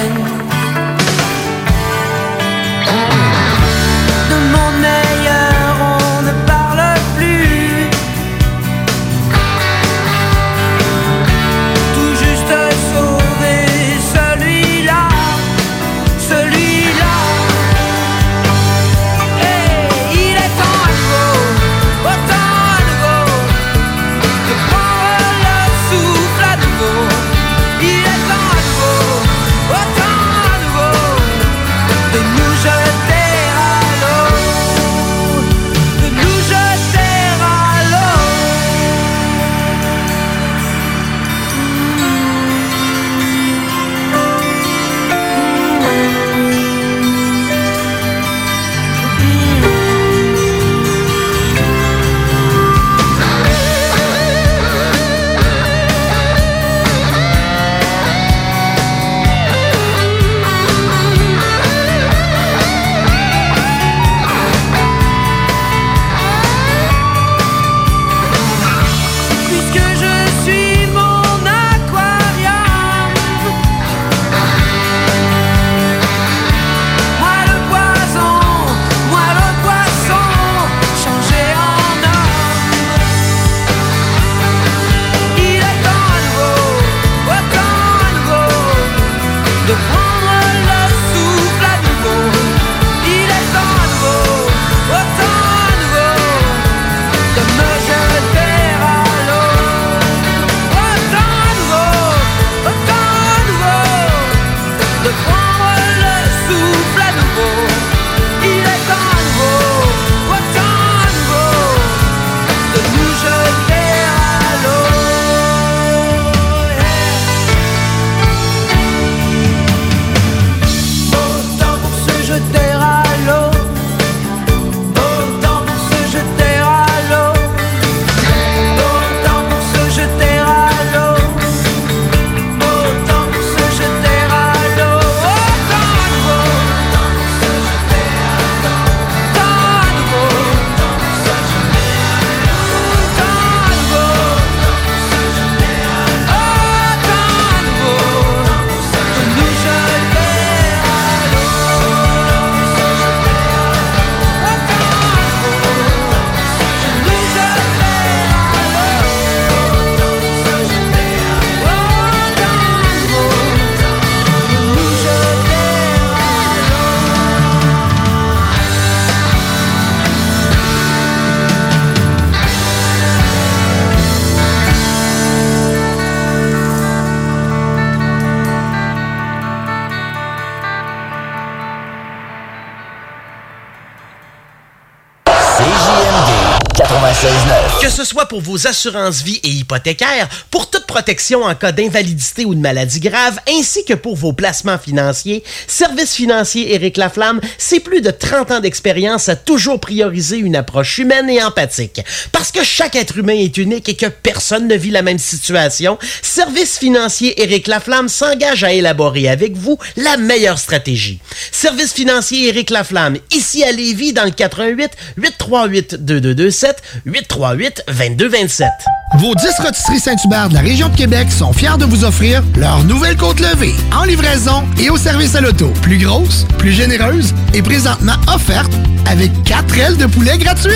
Pour vos assurances vie et hypothécaires, pour protection en cas d'invalidité ou de maladie grave, ainsi que pour vos placements financiers, Service financier Éric Laflamme, c'est plus de 30 ans d'expérience à toujours prioriser une approche humaine et empathique. Parce que chaque être humain est unique et que personne ne vit la même situation, Service financier Éric Laflamme s'engage à élaborer avec vous la meilleure stratégie. Service financier Éric Laflamme, ici à Lévis, dans le 88 838 2227 838 2227. Vos 10 rotisseries Saint-Hubert de la région de Québec sont fiers de vous offrir leur nouvelle côte levée en livraison et au service à l'auto. Plus grosse, plus généreuse et présentement offerte avec 4 ailes de poulet gratuites.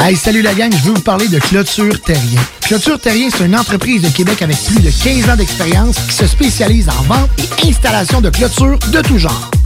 Hey, salut la gang, je veux vous parler de Clôture Terrien. Clôture Terrien, c'est une entreprise de Québec avec plus de 15 ans d'expérience qui se spécialise en vente et installation de clôtures de tout genre.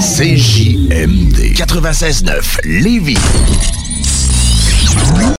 CJMD 96.9 Lévis.